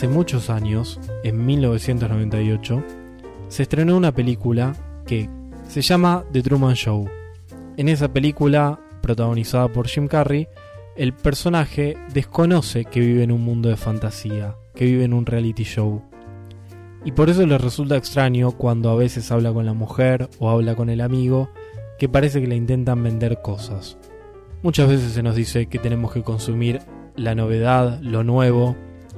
hace muchos años, en 1998, se estrenó una película que se llama The Truman Show. En esa película, protagonizada por Jim Carrey, el personaje desconoce que vive en un mundo de fantasía, que vive en un reality show. Y por eso le resulta extraño cuando a veces habla con la mujer o habla con el amigo, que parece que le intentan vender cosas. Muchas veces se nos dice que tenemos que consumir la novedad, lo nuevo,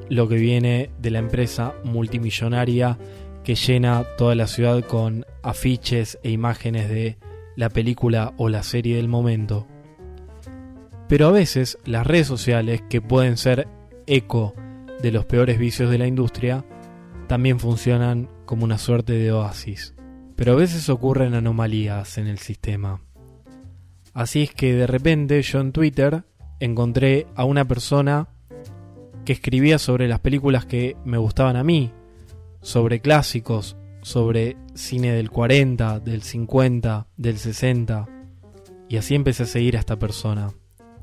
lo que viene de la empresa multimillonaria que llena toda la ciudad con afiches e imágenes de la película o la serie del momento. Pero a veces las redes sociales, que pueden ser eco de los peores vicios de la industria, también funcionan como una suerte de oasis. Pero a veces ocurren anomalías en el sistema. Así es que de repente yo en Twitter encontré a una persona que escribía sobre las películas que me gustaban a mí, sobre clásicos, sobre cine del 40, del 50, del 60. Y así empecé a seguir a esta persona.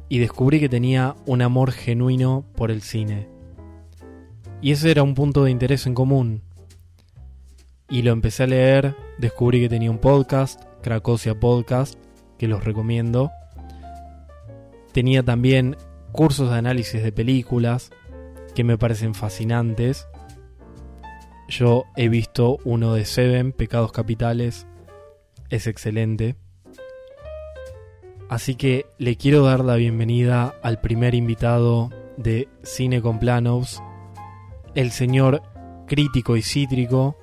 Y descubrí que tenía un amor genuino por el cine. Y ese era un punto de interés en común. Y lo empecé a leer, descubrí que tenía un podcast, Cracosia Podcast, que los recomiendo. Tenía también cursos de análisis de películas, que me parecen fascinantes. Yo he visto uno de Seven, Pecados Capitales, es excelente. Así que le quiero dar la bienvenida al primer invitado de Cine con Planos, el señor crítico y cítrico.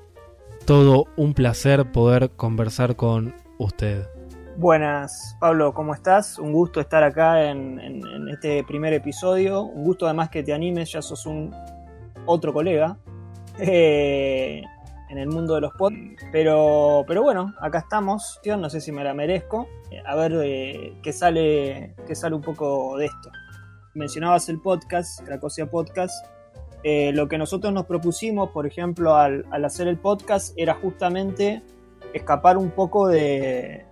Todo un placer poder conversar con usted. Buenas, Pablo, ¿cómo estás? Un gusto estar acá en, este primer episodio. Un gusto además que te animes, ya sos un otro colega eh, en el mundo de los podcasts. Pero, pero bueno, acá estamos. No sé si me la merezco. A ver eh, qué, sale, qué sale un poco de esto. Mencionabas el podcast, Cracosia Podcast. Eh, lo que nosotros nos propusimos, por ejemplo, al hacer el podcast, era justamente escapar un poco de,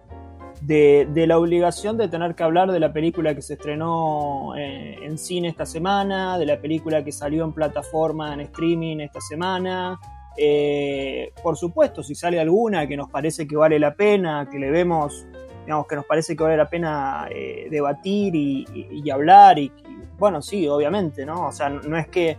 de, la obligación de tener que hablar de la película que se estrenó eh, en cine esta semana, de la película que salió en plataforma, en streaming esta semana. Eh, por supuesto, si sale alguna que nos parece que vale la pena, que le vemos, digamos, que nos parece que vale la pena eh, debatir y, hablar, y, bueno, sí, obviamente, ¿no? O sea, no es que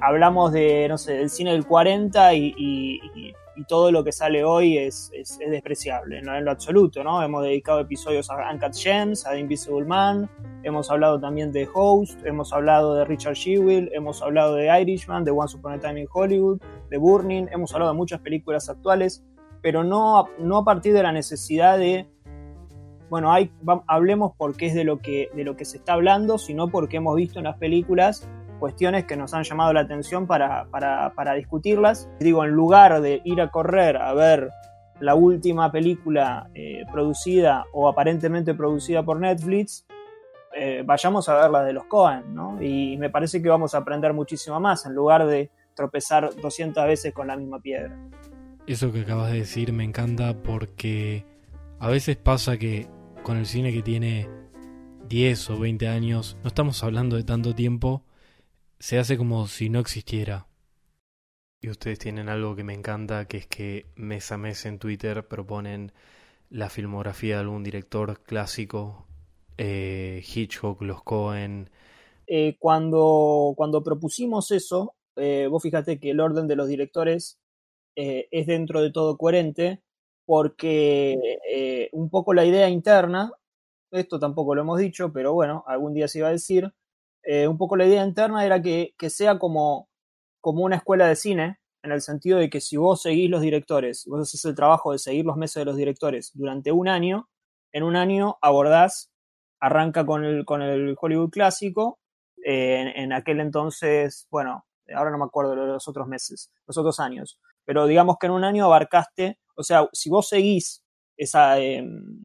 hablamos de, no sé, del cine del 40 y y todo lo que sale hoy es, es, despreciable, en lo absoluto, ¿no? Hemos dedicado episodios a Uncut Gems, a The Invisible Man, hemos hablado también de Host, hemos hablado de Richard Shewell, hemos hablado de Irishman, de Once Upon a Time in Hollywood, de Burning, hemos hablado de muchas películas actuales, pero no, no a partir de la necesidad de bueno, hay, hablemos porque es de lo, que, de lo que se está hablando, sino porque hemos visto en las películas cuestiones que nos han llamado la atención para, discutirlas. Digo, en lugar de ir a correr a ver la última película eh, producida o aparentemente producida por Netflix, eh, vayamos a ver la de los Cohen, ¿no? Y me parece que vamos a aprender muchísimo más en lugar de tropezar 200 veces con la misma piedra. Eso que acabas de decir me encanta porque a veces pasa que con el cine que tiene 10 o 20 años, no estamos hablando de tanto tiempo, se hace como si no existiera. Y ustedes tienen algo que me encanta, que es que mes a mes en Twitter proponen la filmografía de algún director clásico, eh, Hitchcock, los Cohen. Eh, cuando, cuando propusimos eso, eh, vos fíjate que el orden de los directores es dentro de todo coherente, porque un poco la idea interna, esto tampoco lo hemos dicho, pero bueno, algún día se iba a decir, eh, un poco la idea interna era que, sea como, como una escuela de cine, en el sentido de que si vos seguís los directores, vos haces el trabajo de seguir los meses de los directores durante un año, en un año abordás, arranca con el, con el Hollywood clásico, eh, en, aquel entonces, bueno, ahora no me acuerdo de los otros meses, los otros años, pero digamos que en un año abarcaste, o sea, si vos seguís esa, em,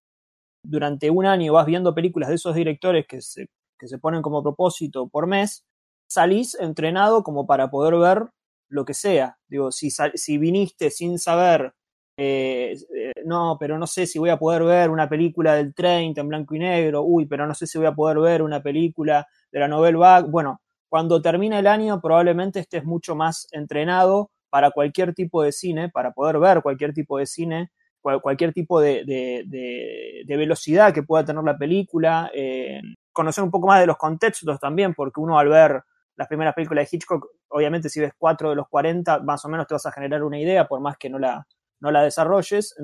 durante un año vas viendo películas de esos directores que se que se ponen como propósito por mes, salís entrenado como para poder ver lo que sea. Digo, si, si viniste sin saber, eh, eh, no, pero no sé si voy a poder ver una película del 30 en blanco y negro, uy, pero no sé si voy a poder ver una película de la novela Bach, bueno, cuando termina el año probablemente estés mucho más entrenado para cualquier tipo de cine, para poder ver cualquier tipo de cine, cualquier tipo de, velocidad que pueda tener la película, eh, conocer un poco más de los contextos también, porque uno al ver las primeras películas de Hitchcock, obviamente si ves cuatro de los 40, más o menos te vas a generar una idea, por más que no la, no la desarrolles.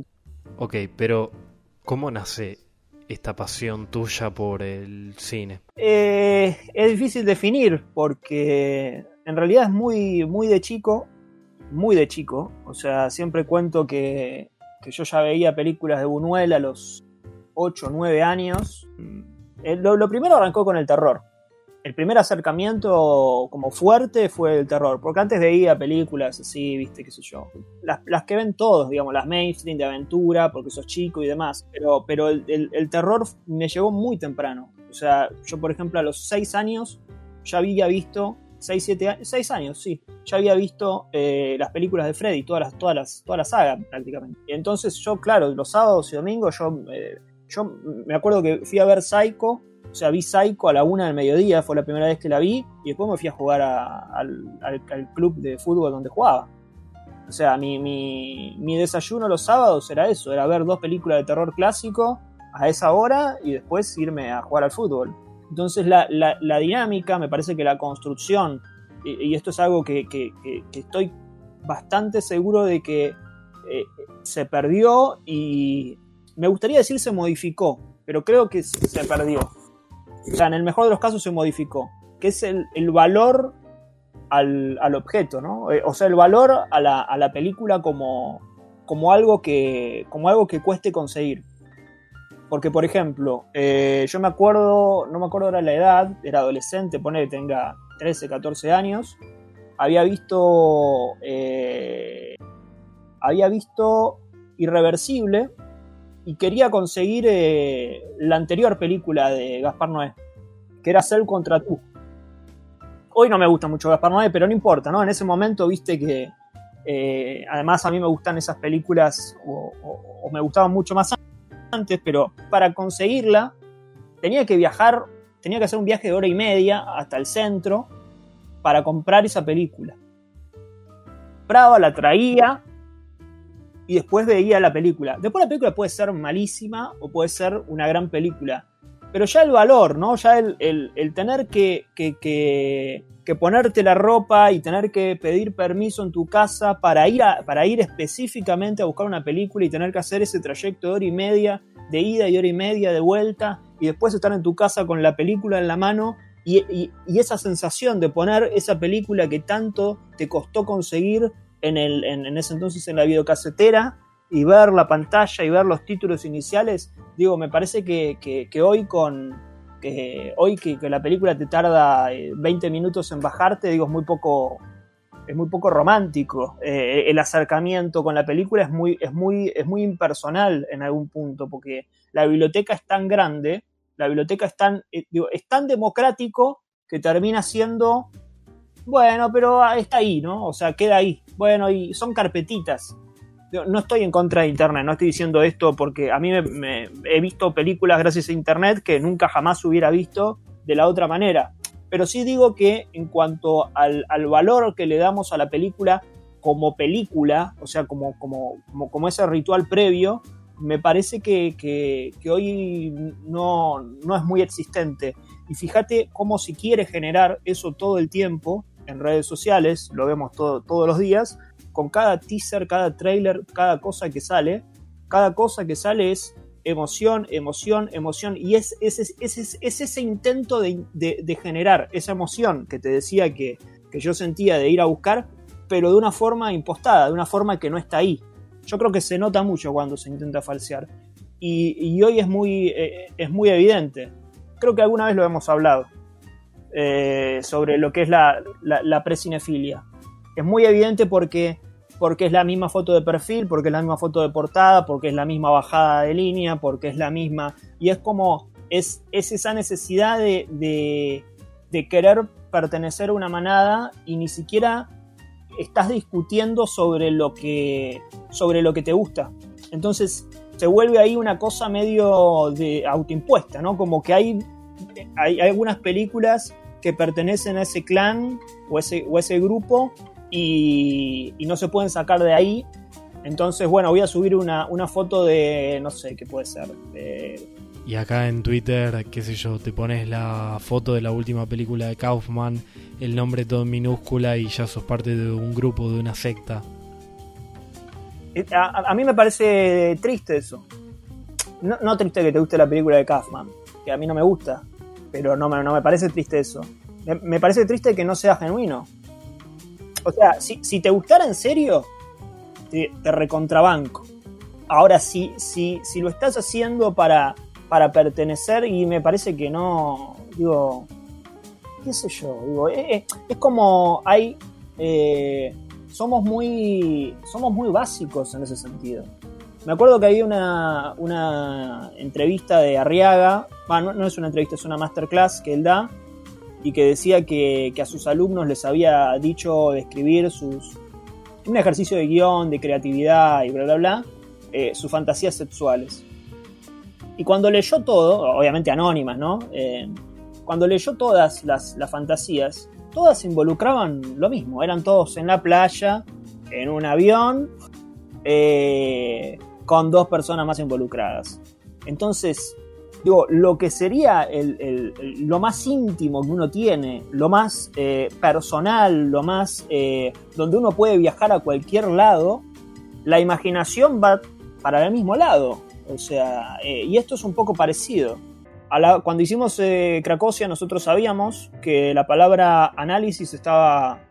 Ok, pero ¿cómo nace esta pasión tuya por el cine? Eh, es difícil definir porque en realidad es muy, muy de chico, muy de chico. O sea, siempre cuento que, yo ya veía películas de Buñuel a los 8 o 9 años. Eh, lo primero arrancó con el terror el primer acercamiento como fuerte fue el terror, porque antes veía películas así, viste, qué sé yo, las, que ven todos, digamos, las mainstream de aventura, porque sos chico y demás, pero, pero el, terror me llegó muy temprano, o sea, yo por ejemplo a los 6 años ya había visto, 6, 7 años, 6 años, sí, ya había visto eh, las películas de Freddy, todas las, todas las, toda la saga prácticamente. Y entonces yo, claro, los sábados y domingos yo, eh, yo me acuerdo que fui a ver Psycho, o sea, vi Psycho a la una del mediodía, fue la primera vez que la vi, y después me fui a jugar al, club de fútbol donde jugaba. O sea, mi, mi, desayuno los sábados era eso, era ver dos películas de terror clásico a esa hora y después irme a jugar al fútbol. Entonces la, dinámica, me parece que la construcción, y, esto es algo que, estoy bastante seguro de que eh, se perdió y me gustaría decir se modificó, pero creo que se perdió o sea, en el mejor de los casos se modificó, que es el, valor al, objeto, ¿no? Eh, o sea, el valor a la, película como, como, algo que, como algo que cueste conseguir. Porque, por ejemplo, eh, yo me acuerdo, no me acuerdo ahora la edad, era adolescente, pone que tenga 13, 14 años, había visto, eh, había visto Irreversible, y quería conseguir eh, la anterior película de Gaspar Noé, que era Cell contra tú. Hoy no me gusta mucho Gaspar Noé, pero no importa, ¿no? En ese momento viste que eh, además a mí me gustan esas películas o, me gustaban mucho más antes, pero para conseguirla tenía que viajar, tenía que hacer un viaje de hora y media hasta el centro para comprar esa película. Compraba, la traía, y después veía la película. Después la película puede ser malísima o puede ser una gran película. Pero ya el valor, ¿no? Ya el, tener que, que, ponerte la ropa y tener que pedir permiso en tu casa para ir, para ir específicamente a buscar una película y tener que hacer ese trayecto de hora y media de ida y hora y media de vuelta y después estar en tu casa con la película en la mano y, y esa sensación de poner esa película que tanto te costó conseguir en, el, en, ese entonces en la videocasetera y ver la pantalla y ver los títulos iniciales, digo, me parece que, que, hoy con que hoy que, la película te tarda 20 eh, minutos en bajarte, digo, es muy poco es muy poco romántico. Eh, el acercamiento con la película es muy, es, muy, es muy impersonal en algún punto, porque la biblioteca es tan grande, la biblioteca es tan, eh, digo, es tan democrático que termina siendo bueno, pero está ahí, ¿no? O sea, queda ahí. Bueno, y son carpetitas. No estoy en contra de Internet, no estoy diciendo esto porque a mí me, he visto películas gracias a Internet que nunca jamás hubiera visto de la otra manera. Pero sí digo que en cuanto al, valor que le damos a la película como película, o sea, como, ese ritual previo, me parece que, que, hoy no, no, es muy existente. Y fíjate cómo si quiere generar eso todo el tiempo, en redes sociales, lo vemos todos los días, con cada teaser, cada trailer, cada cosa que sale, cada cosa que sale es emoción, emoción, emoción, y es, es, es, ese intento de, generar esa emoción que te decía que, yo sentía de ir a buscar, pero de una forma impostada, de una forma que no está ahí. Yo creo que se nota mucho cuando se intenta falsear. Y, hoy es muy, eh, es muy evidente. Creo que alguna vez lo hemos hablado. Eh, sobre lo que es la, la, precinefilia. Es muy evidente porque, porque es la misma foto de perfil, porque es la misma foto de portada, porque es la misma bajada de línea, porque es la misma... Y es como, es, es esa necesidad de, de, querer pertenecer a una manada y ni siquiera estás discutiendo sobre lo que, sobre lo que te gusta. Entonces se vuelve ahí una cosa medio de autoimpuesta, ¿no? Como que hay hay, algunas películas que pertenecen a ese clan o ese, o ese grupo y, y no se pueden sacar de ahí. Entonces, bueno, voy a subir una, una foto de, no sé, qué puede ser, de y acá en Twitter, qué sé yo, te pones la foto de la última película de Kaufman, el nombre todo en minúscula y ya sos parte de un grupo, de una secta. Eh, a, mí me parece triste eso. No, triste que te guste la película de Kaufman, que a mí no me gusta, pero no me, no me parece triste eso. Me, parece triste que no sea genuino. O sea, si, si te gustara en serio, te, recontrabanco. Ahora, si, si, si lo estás haciendo para para pertenecer y me parece que no, digo, qué sé yo, digo, eh, eh, es, como hay, eh, somos muy, somos muy básicos en ese sentido. Me acuerdo que había una, una entrevista de Arriaga, bueno, no, es una entrevista, es una masterclass que él da, y que decía que, a sus alumnos les había dicho escribir sus, un ejercicio de guion, de creatividad y bla, bla, bla, sus fantasías sexuales. Y cuando leyó todo, obviamente anónimas, ¿no? Eh, cuando leyó todas las, fantasías, todas involucraban lo mismo. Eran todos en la playa, en un avión, eh, con dos personas más involucradas. Entonces, digo, lo que sería lo más íntimo que uno tiene, lo más eh, personal, lo más donde uno puede viajar a cualquier lado, la imaginación va para el mismo lado. O sea, eh, y esto es un poco parecido. cuando hicimos eh, Cracosia nosotros sabíamos que la palabra análisis estaba,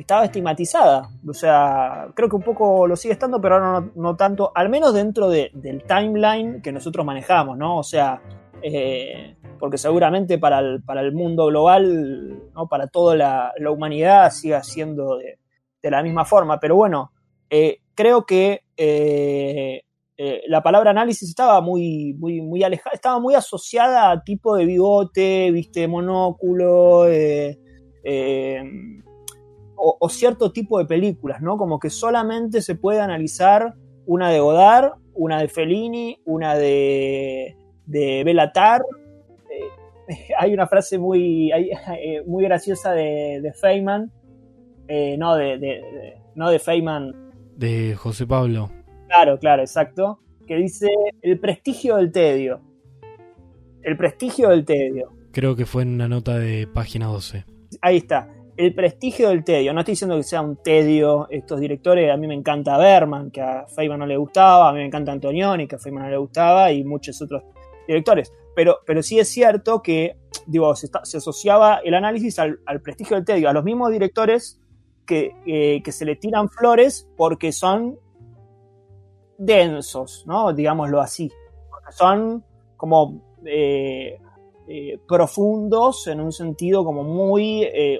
estaba estigmatizada. O sea, creo que un poco lo sigue estando, pero ahora no, tanto, al menos dentro del timeline que nosotros manejamos, ¿no? O sea, eh, porque seguramente para el, para el mundo global, ¿no? para toda la, humanidad siga siendo de, de, la misma forma. Pero bueno, creo que eh, la palabra análisis estaba muy, muy, muy alejada, estaba muy asociada a tipo de bigote, viste, monóculo, eh, eh, o, cierto tipo de películas, ¿no? Como que solamente se puede analizar una de Godard, una de Fellini, una de, de Belatar. hay una frase muy, muy graciosa de, de Feynman, no, de, no de Feynman. De José Pablo. Claro, claro, exacto. Que dice el prestigio del tedio. El prestigio del tedio. Creo que fue en una nota de página 12. Ahí está. El prestigio del tedio. No estoy diciendo que sea un tedio estos directores. A mí me encanta Berman, que a Feynman no le gustaba. A mí me encanta Antonioni, que a Feynman no le gustaba. Y muchos otros directores. Pero, pero sí es cierto que digo, se, asociaba el análisis al, prestigio del tedio. A los mismos directores que, eh, que se le tiran flores porque son densos, ¿no? Digámoslo así. Son como eh, eh, profundos en un sentido como muy eh,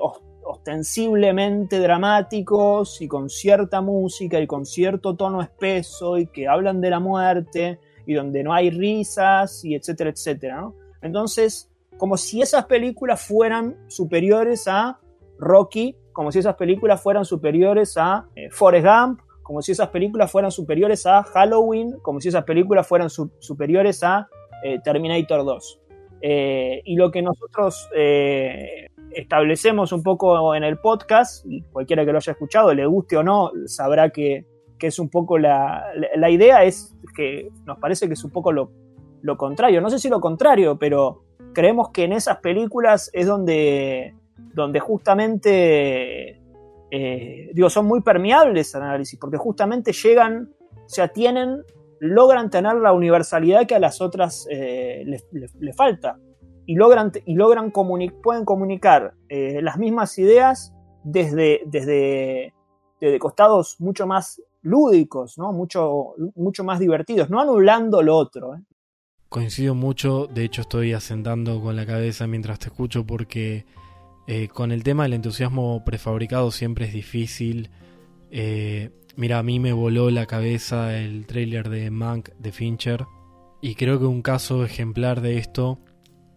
ostensiblemente dramáticos y con cierta música y con cierto tono espeso y que hablan de la muerte y donde no hay risas y etcétera, etcétera, Entonces, como si esas películas fueran superiores a Rocky, como si esas películas fueran superiores a Forrest Gump, como si esas películas fueran superiores a Halloween, como si esas películas fueran superiores a eh, Terminator 2. Eh, y lo que nosotros eh, establecemos un poco en el podcast, y cualquiera que lo haya escuchado, le guste o no, sabrá que, es un poco la, la, idea, es que nos parece que es un poco lo, lo contrario. No sé si lo contrario, pero creemos que en esas películas es donde, donde justamente eh, digo, son muy permeables al análisis, porque justamente llegan, o sea, tienen, logran tener la universalidad que a las otras eh, les, falta. Y logran, y logran pueden comunicar eh, las mismas ideas desde, desde, desde, costados mucho más lúdicos, ¿no? mucho, mucho más divertidos, no anulando lo otro. Coincido mucho, de hecho estoy asentando con la cabeza mientras te escucho porque eh, con el tema del entusiasmo prefabricado siempre es difícil. Eh, mira, a mí me voló la cabeza el trailer de Mank de Fincher. Y creo que un caso ejemplar de esto,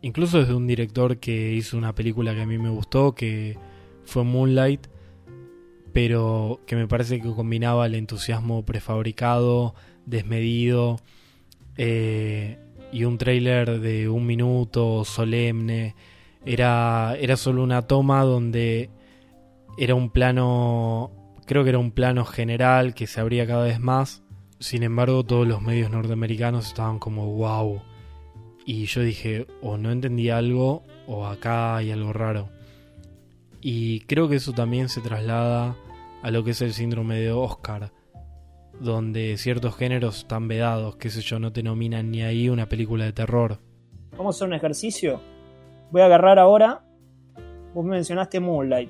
incluso desde un director que hizo una película que a mí me gustó, que fue Moonlight, pero que me parece que combinaba el entusiasmo prefabricado, desmedido, eh, y un trailer de un minuto solemne Era, era solo una toma donde era un plano, creo que era un plano general que se abría cada vez más. Sin embargo, todos los medios norteamericanos estaban como wow. Y yo dije, o no entendí algo, o acá hay algo raro. Y creo que eso también se traslada a lo que es el síndrome de Oscar, donde ciertos géneros están vedados, qué sé yo, no te nominan ni ahí una película de terror. Vamos a hacer un ejercicio. Voy a agarrar ahora. Vos mencionaste Moonlight.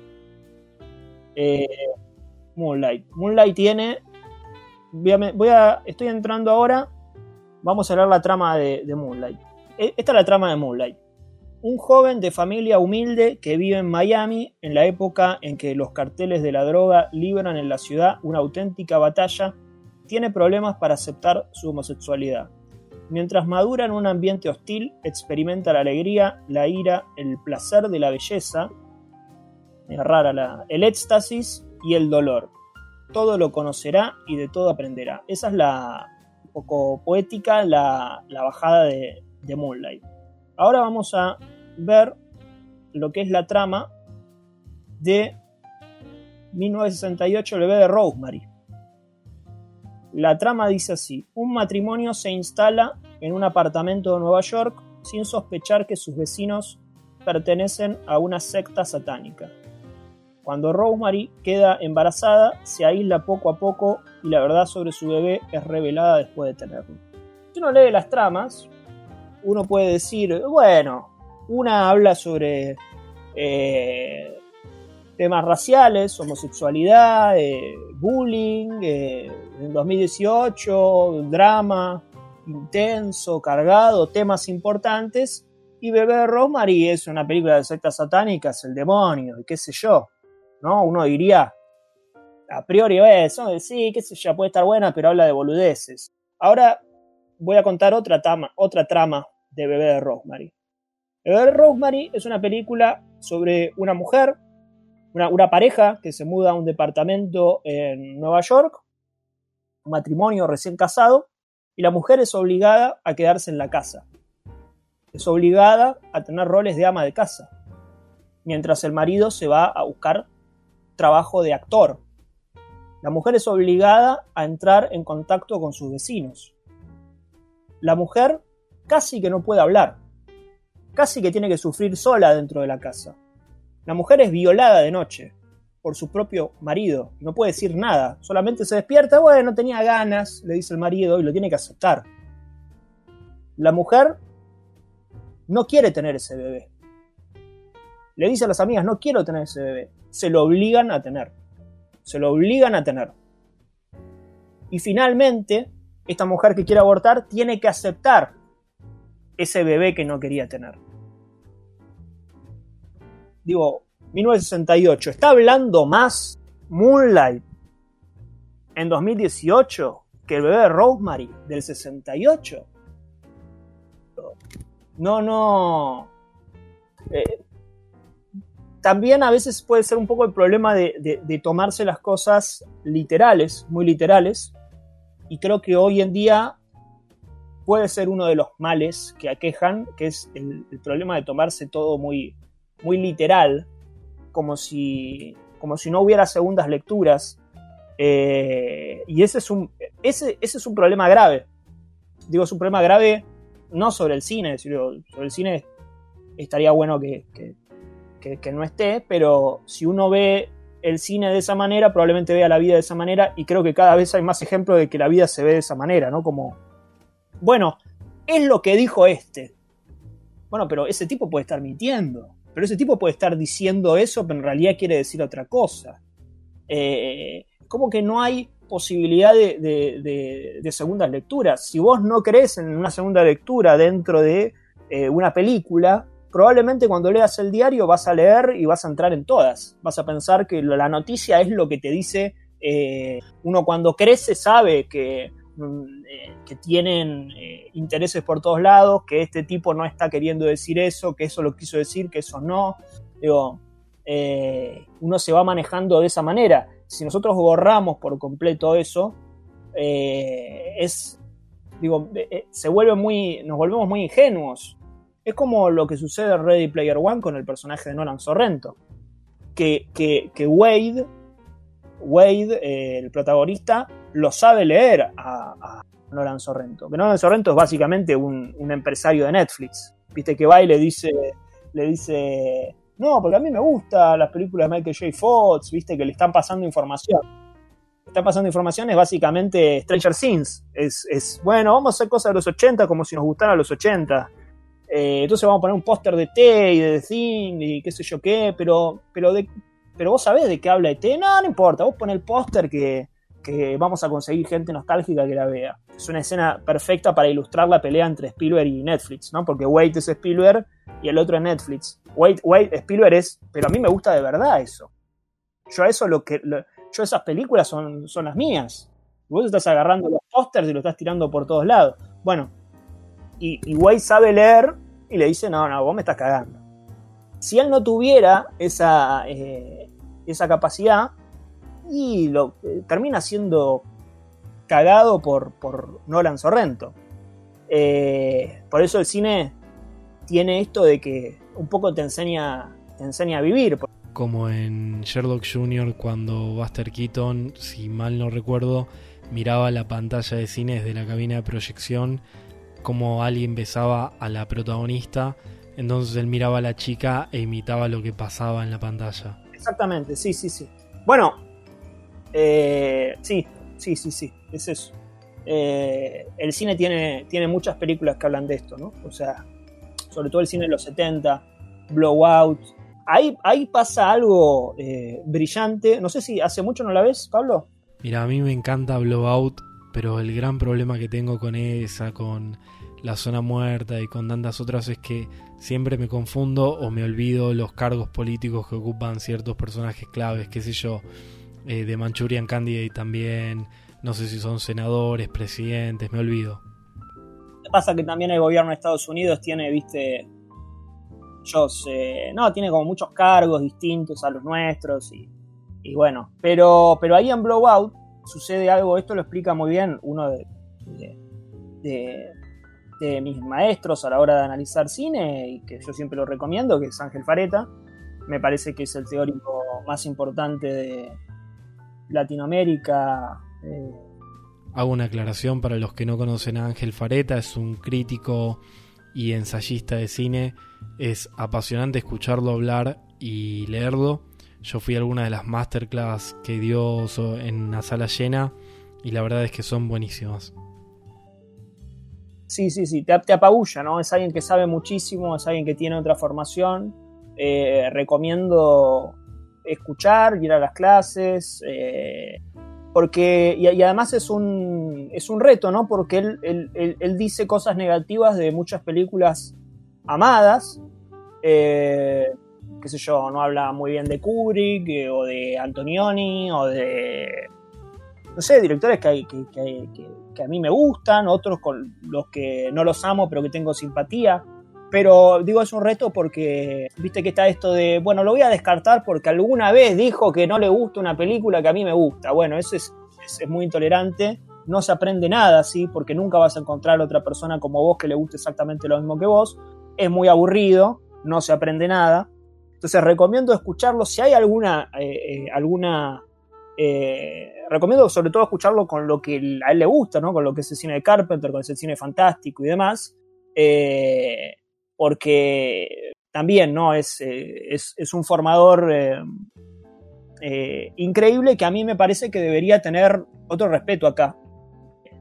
Eh, Moonlight. Moonlight tiene. Voy a, estoy entrando ahora. Vamos a leer la trama de Moonlight. E, esta es la trama de Moonlight. Un joven de familia humilde que vive en Miami en la época en que los carteles de la droga libran en la ciudad una auténtica batalla, tiene problemas para aceptar su homosexualidad. Mientras madura en un ambiente hostil, experimenta la alegría, la ira, el placer de la belleza, el éxtasis y el dolor. Todo lo conocerá y de todo aprenderá. Esa es la un poco poética, la, bajada de, de Moonlight. Ahora vamos a ver lo que es la trama de 1968, el bebé de Rosemary. La trama dice así, un matrimonio se instala en un apartamento de Nueva York sin sospechar que sus vecinos pertenecen a una secta satánica. Cuando Rosemary queda embarazada, se aísla poco a poco y la verdad sobre su bebé es revelada después de tenerlo. Si uno lee las tramas, uno puede decir, bueno, una habla sobre eh, temas raciales, homosexualidad, eh, bullying, eh, en 2018, drama intenso, cargado, temas importantes. Y Bebé Rosemary es una película de sectas satánicas, el demonio, y qué sé yo. ¿No? Uno diría, a priori, eso, sí, qué sé yo, puede estar buena, pero habla de boludeces. Ahora voy a contar otra trama, otra trama de Bebé de Rosemary. Bebé de Rosemary es una película sobre una mujer, una, pareja que se muda a un departamento en Nueva York, un matrimonio recién casado, y la mujer es obligada a quedarse en la casa. Es obligada a tener roles de ama de casa, mientras el marido se va a buscar trabajo de actor. La mujer es obligada a entrar en contacto con sus vecinos. La mujer casi que no puede hablar, casi que tiene que sufrir sola dentro de la casa. La mujer es violada de noche por su propio marido, no puede decir nada, solamente se despierta, bueno, no tenía ganas, le dice el marido y lo tiene que aceptar. La mujer no quiere tener ese bebé. Le dice a las amigas, no quiero tener ese bebé. Se lo obligan a tener. Se lo obligan a tener. Y finalmente, esta mujer que quiere abortar tiene que aceptar ese bebé que no quería tener. Digo, 1968, ¿está hablando más Moonlight en 2018 que el bebé de Rosemary del 68? No, no. Eh, también a veces puede ser un poco el problema de, de, tomarse las cosas literales, muy literales, y creo que hoy en día puede ser uno de los males que aquejan, que es el, problema de tomarse todo muy, muy literal, como si, como si no hubiera segundas lecturas. Eh, y ese es, un, ese, ese es un problema grave. Digo, es un problema grave no sobre el cine, sobre el cine estaría bueno que, que, que, no esté, pero si uno ve el cine de esa manera, probablemente vea la vida de esa manera, y creo que cada vez hay más ejemplos de que la vida se ve de esa manera, ¿no? Como, bueno, es lo que dijo este. Bueno, pero ese tipo puede estar mintiendo. Pero ese tipo puede estar diciendo eso, pero en realidad quiere decir otra cosa. Eh, como que no hay posibilidad de, segundas lecturas. Si vos no crees en una segunda lectura dentro de eh, una película, probablemente cuando leas el diario vas a leer y vas a entrar en todas. Vas a pensar que la noticia es lo que te dice. Eh, uno cuando crece sabe que Mm, eh, que tienen eh, intereses por todos lados, que este tipo no está queriendo decir eso, que eso lo quiso decir, que eso no. Digo, eh, uno se va manejando de esa manera. Si nosotros borramos por completo eso, es, digo, se vuelve muy, nos volvemos muy ingenuos. Es como lo que sucede en Ready Player One con el personaje de Nolan Sorrento. Que, que, que Wade, Wade el protagonista, lo sabe leer a, Nolan Sorrento. Que Nolan Sorrento es básicamente un, un, empresario de Netflix. Viste que va y le dice, le dice, no, porque a mí me gustan las películas de Michael J. Fox, viste que le están pasando información. Le están pasando información es básicamente Stranger Things. Es, es, bueno, vamos a hacer cosas de los 80 como si nos gustaran los 80 eh, entonces vamos a poner un póster de T y de The Thing y qué sé yo qué, pero, pero, de, pero vos sabés de qué habla de T. No, no importa, vos pon el póster que, que vamos a conseguir gente nostálgica que la vea. Es una escena perfecta para ilustrar la pelea entre Spielberg y Netflix, ¿no? Porque Wade es Spielberg y el otro es Netflix. Wade, Wade Spielberg es, pero a mí me gusta de verdad eso. Yo a eso lo que, yo esas películas son, son las mías. Vos estás agarrando los pósters y lo estás tirando por todos lados. Bueno, y, y Wade sabe leer y le dice, no, no, vos me estás cagando. Si él no tuviera esa, eh, esa capacidad, y lo eh, termina siendo cagado por, por Nolan Sorrento. Eh, por eso el cine tiene esto de que un poco te enseña, te enseña a vivir. Como en Sherlock Jr. cuando Buster Keaton, si mal no recuerdo, miraba la pantalla de cine desde la cabina de proyección como alguien besaba a la protagonista, entonces él miraba a la chica e imitaba lo que pasaba en la pantalla. Exactamente, sí, sí, sí. Bueno, eh, sí, sí, sí, sí, es eso. Eh, el cine tiene, tiene muchas películas que hablan de esto, ¿no? O sea, sobre todo el cine de los 70, Blowout. Ahí, ahí pasa algo eh, brillante. No sé si hace mucho no la ves, Pablo. Mira, a mí me encanta Blowout pero el gran problema que tengo con esa, con la zona muerta y con tantas otras es que siempre me confundo o me olvido los cargos políticos que ocupan ciertos personajes claves, qué sé yo, eh, de Manchurian Candidate también, no sé si son senadores, presidentes, me olvido. ¿Qué pasa que también el gobierno de Estados Unidos tiene, viste, yo sé, no, tiene como muchos cargos distintos a los nuestros y, y bueno, pero, pero ahí en Blowout sucede algo, esto lo explica muy bien uno de, de, de, mis maestros a la hora de analizar cine, y que yo siempre lo recomiendo, que es Ángel Fareta. Me parece que es el teórico más importante de Latinoamérica. Eh. Hago una aclaración para los que no conocen a Ángel Fareta, es un crítico y ensayista de cine. Es apasionante escucharlo hablar y leerlo yo fui a alguna de las masterclass que dio en la sala llena y la verdad es que son buenísimas. Sí, sí, sí, te, te apabulla, ¿no? Es alguien que sabe muchísimo, es alguien que tiene otra formación. Eh, recomiendo escuchar, ir a las clases, eh, porque, y, además es un, es un reto, ¿no? Porque él, él, él, él dice cosas negativas de muchas películas amadas, eh, qué sé yo, no habla muy bien de Kubrick eh, o de Antonioni o de, no sé, directores que, que, que, que, a mí me gustan, otros con los que no los amo pero que tengo simpatía. Pero digo, es un reto porque, viste que está esto de, bueno, lo voy a descartar porque alguna vez dijo que no le gusta una película que a mí me gusta. Bueno, eso es, es, muy intolerante. No se aprende nada, ¿sí? Porque nunca vas a encontrar otra persona como vos que le guste exactamente lo mismo que vos. Es muy aburrido, no se aprende nada. Entonces recomiendo escucharlo. Si hay alguna, eh, eh, alguna eh, recomiendo sobre todo escucharlo con lo que a él le gusta, ¿no? Con lo que es el cine de Carpenter, con ese cine fantástico y demás. Eh, porque también, ¿no? Es, es, es un formador increíble que a mí me parece que debería tener otro respeto acá.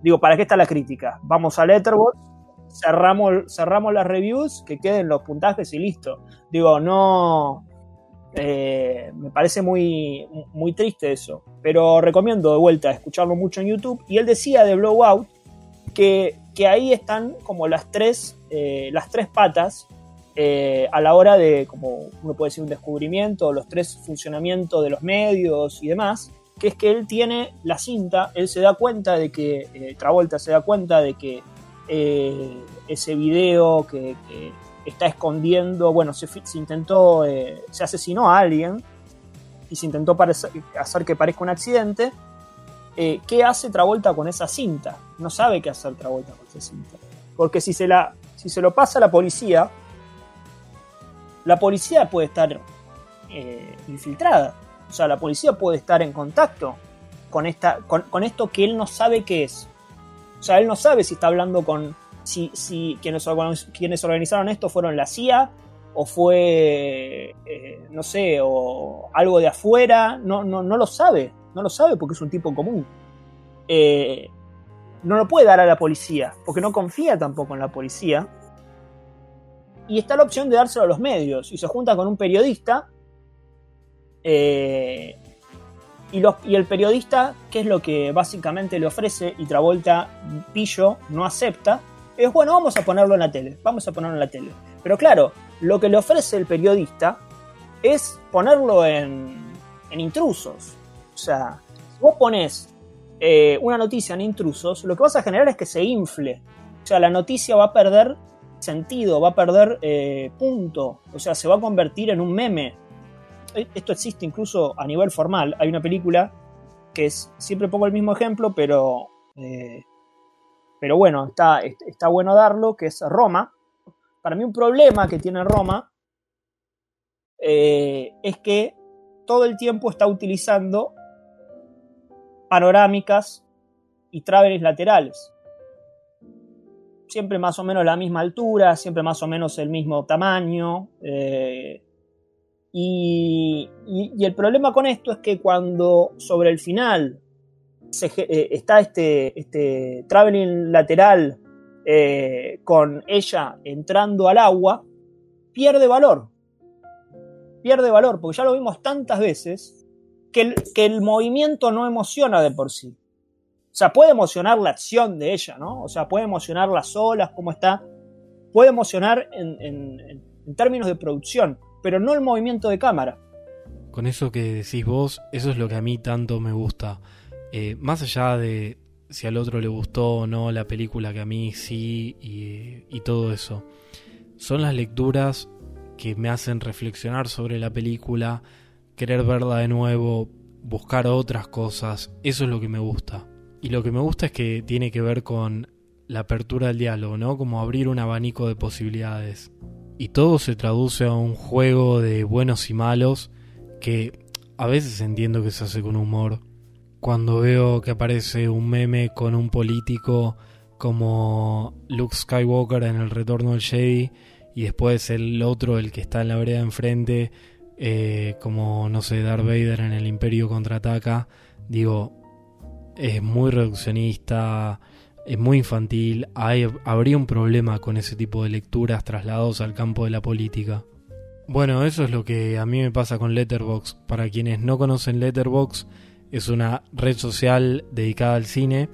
Digo, ¿para qué está la crítica? Vamos a Letterboxd cerramos, cerramos las reviews, que queden los puntajes y listo. Digo, no. Eh, me parece muy, muy triste eso. Pero recomiendo de vuelta escucharlo mucho en YouTube. Y él decía de Blowout que, ahí están como las tres, eh, las tres patas eh, a la hora de, como uno puede decir, un descubrimiento, los tres funcionamientos de los medios y demás. Que es que él tiene la cinta, él se da cuenta de que, eh, Travolta se da cuenta de que ese video que, está escondiendo, bueno, se, se intentó, se asesinó a alguien y se intentó hacer que parezca un accidente. Eh, ¿Qué hace Travolta con esa cinta? No sabe qué hacer Travolta con esa cinta. Porque si se, la, si se lo pasa a la policía, la policía puede estar eh, infiltrada. O sea, la policía puede estar en contacto con, esta, con, esto que él no sabe qué es. O sea, él no sabe si está hablando con. Si, si quienes, quienes organizaron esto fueron la CIA o fue, eh, no sé, o algo de afuera. No, no, no lo sabe. No lo sabe porque es un tipo común. Eh, no lo puede dar a la policía porque no confía tampoco en la policía. Y está la opción de dárselo a los medios. Y se junta con un periodista eh, y, el periodista, ¿qué es lo que básicamente le ofrece y Travolta Pillo no acepta? Es bueno, vamos a ponerlo en la tele, vamos a ponerlo en la tele. Pero claro, lo que le ofrece el periodista es ponerlo en, intrusos. O sea, si vos pones eh, una noticia en intrusos, lo que vas a generar es que se infle. O sea, la noticia va a perder sentido, va a perder eh, punto. O sea, se va a convertir en un meme. Eh, esto existe incluso a nivel formal. Hay una película que es, siempre pongo el mismo ejemplo, pero, eh, pero bueno, está, está bueno darlo, que es Roma. Para mí un problema que tiene Roma es que todo el tiempo está utilizando panorámicas y traveles laterales. Siempre más o menos la misma altura, siempre más o menos el mismo tamaño. Y, el problema con esto es que cuando sobre el final eh, está este, este traveling lateral eh, con ella entrando al agua, pierde valor. Pierde valor, porque ya lo vimos tantas veces que el, que el movimiento no emociona de por sí. O sea, puede emocionar la acción de ella, ¿no? O sea, puede emocionar las olas, cómo está. Puede emocionar en, en términos de producción pero no el movimiento de cámara. Con eso que decís vos, eso es lo que a mí tanto me gusta. Eh, más allá de si al otro le gustó o no la película, que a mí sí, y, todo eso. Son las lecturas que me hacen reflexionar sobre la película, querer verla de nuevo, buscar otras cosas. Eso es lo que me gusta. Y lo que me gusta es que tiene que ver con la apertura del diálogo, ¿no? Como abrir un abanico de posibilidades y todo se traduce a un juego de buenos y malos que a veces entiendo que se hace con humor. Cuando veo que aparece un meme con un político como Luke Skywalker en el retorno del Jedi y después el otro, el que está en la vereda enfrente, eh, como no sé, Darth Vader en el Imperio contraataca, digo, es muy reduccionista, es muy infantil, hay, habría un problema con ese tipo de lecturas trasladados al campo de la política. Bueno, eso es lo que a mí me pasa con Letterbox. Para quienes no conocen Letterbox, es una red social dedicada al cine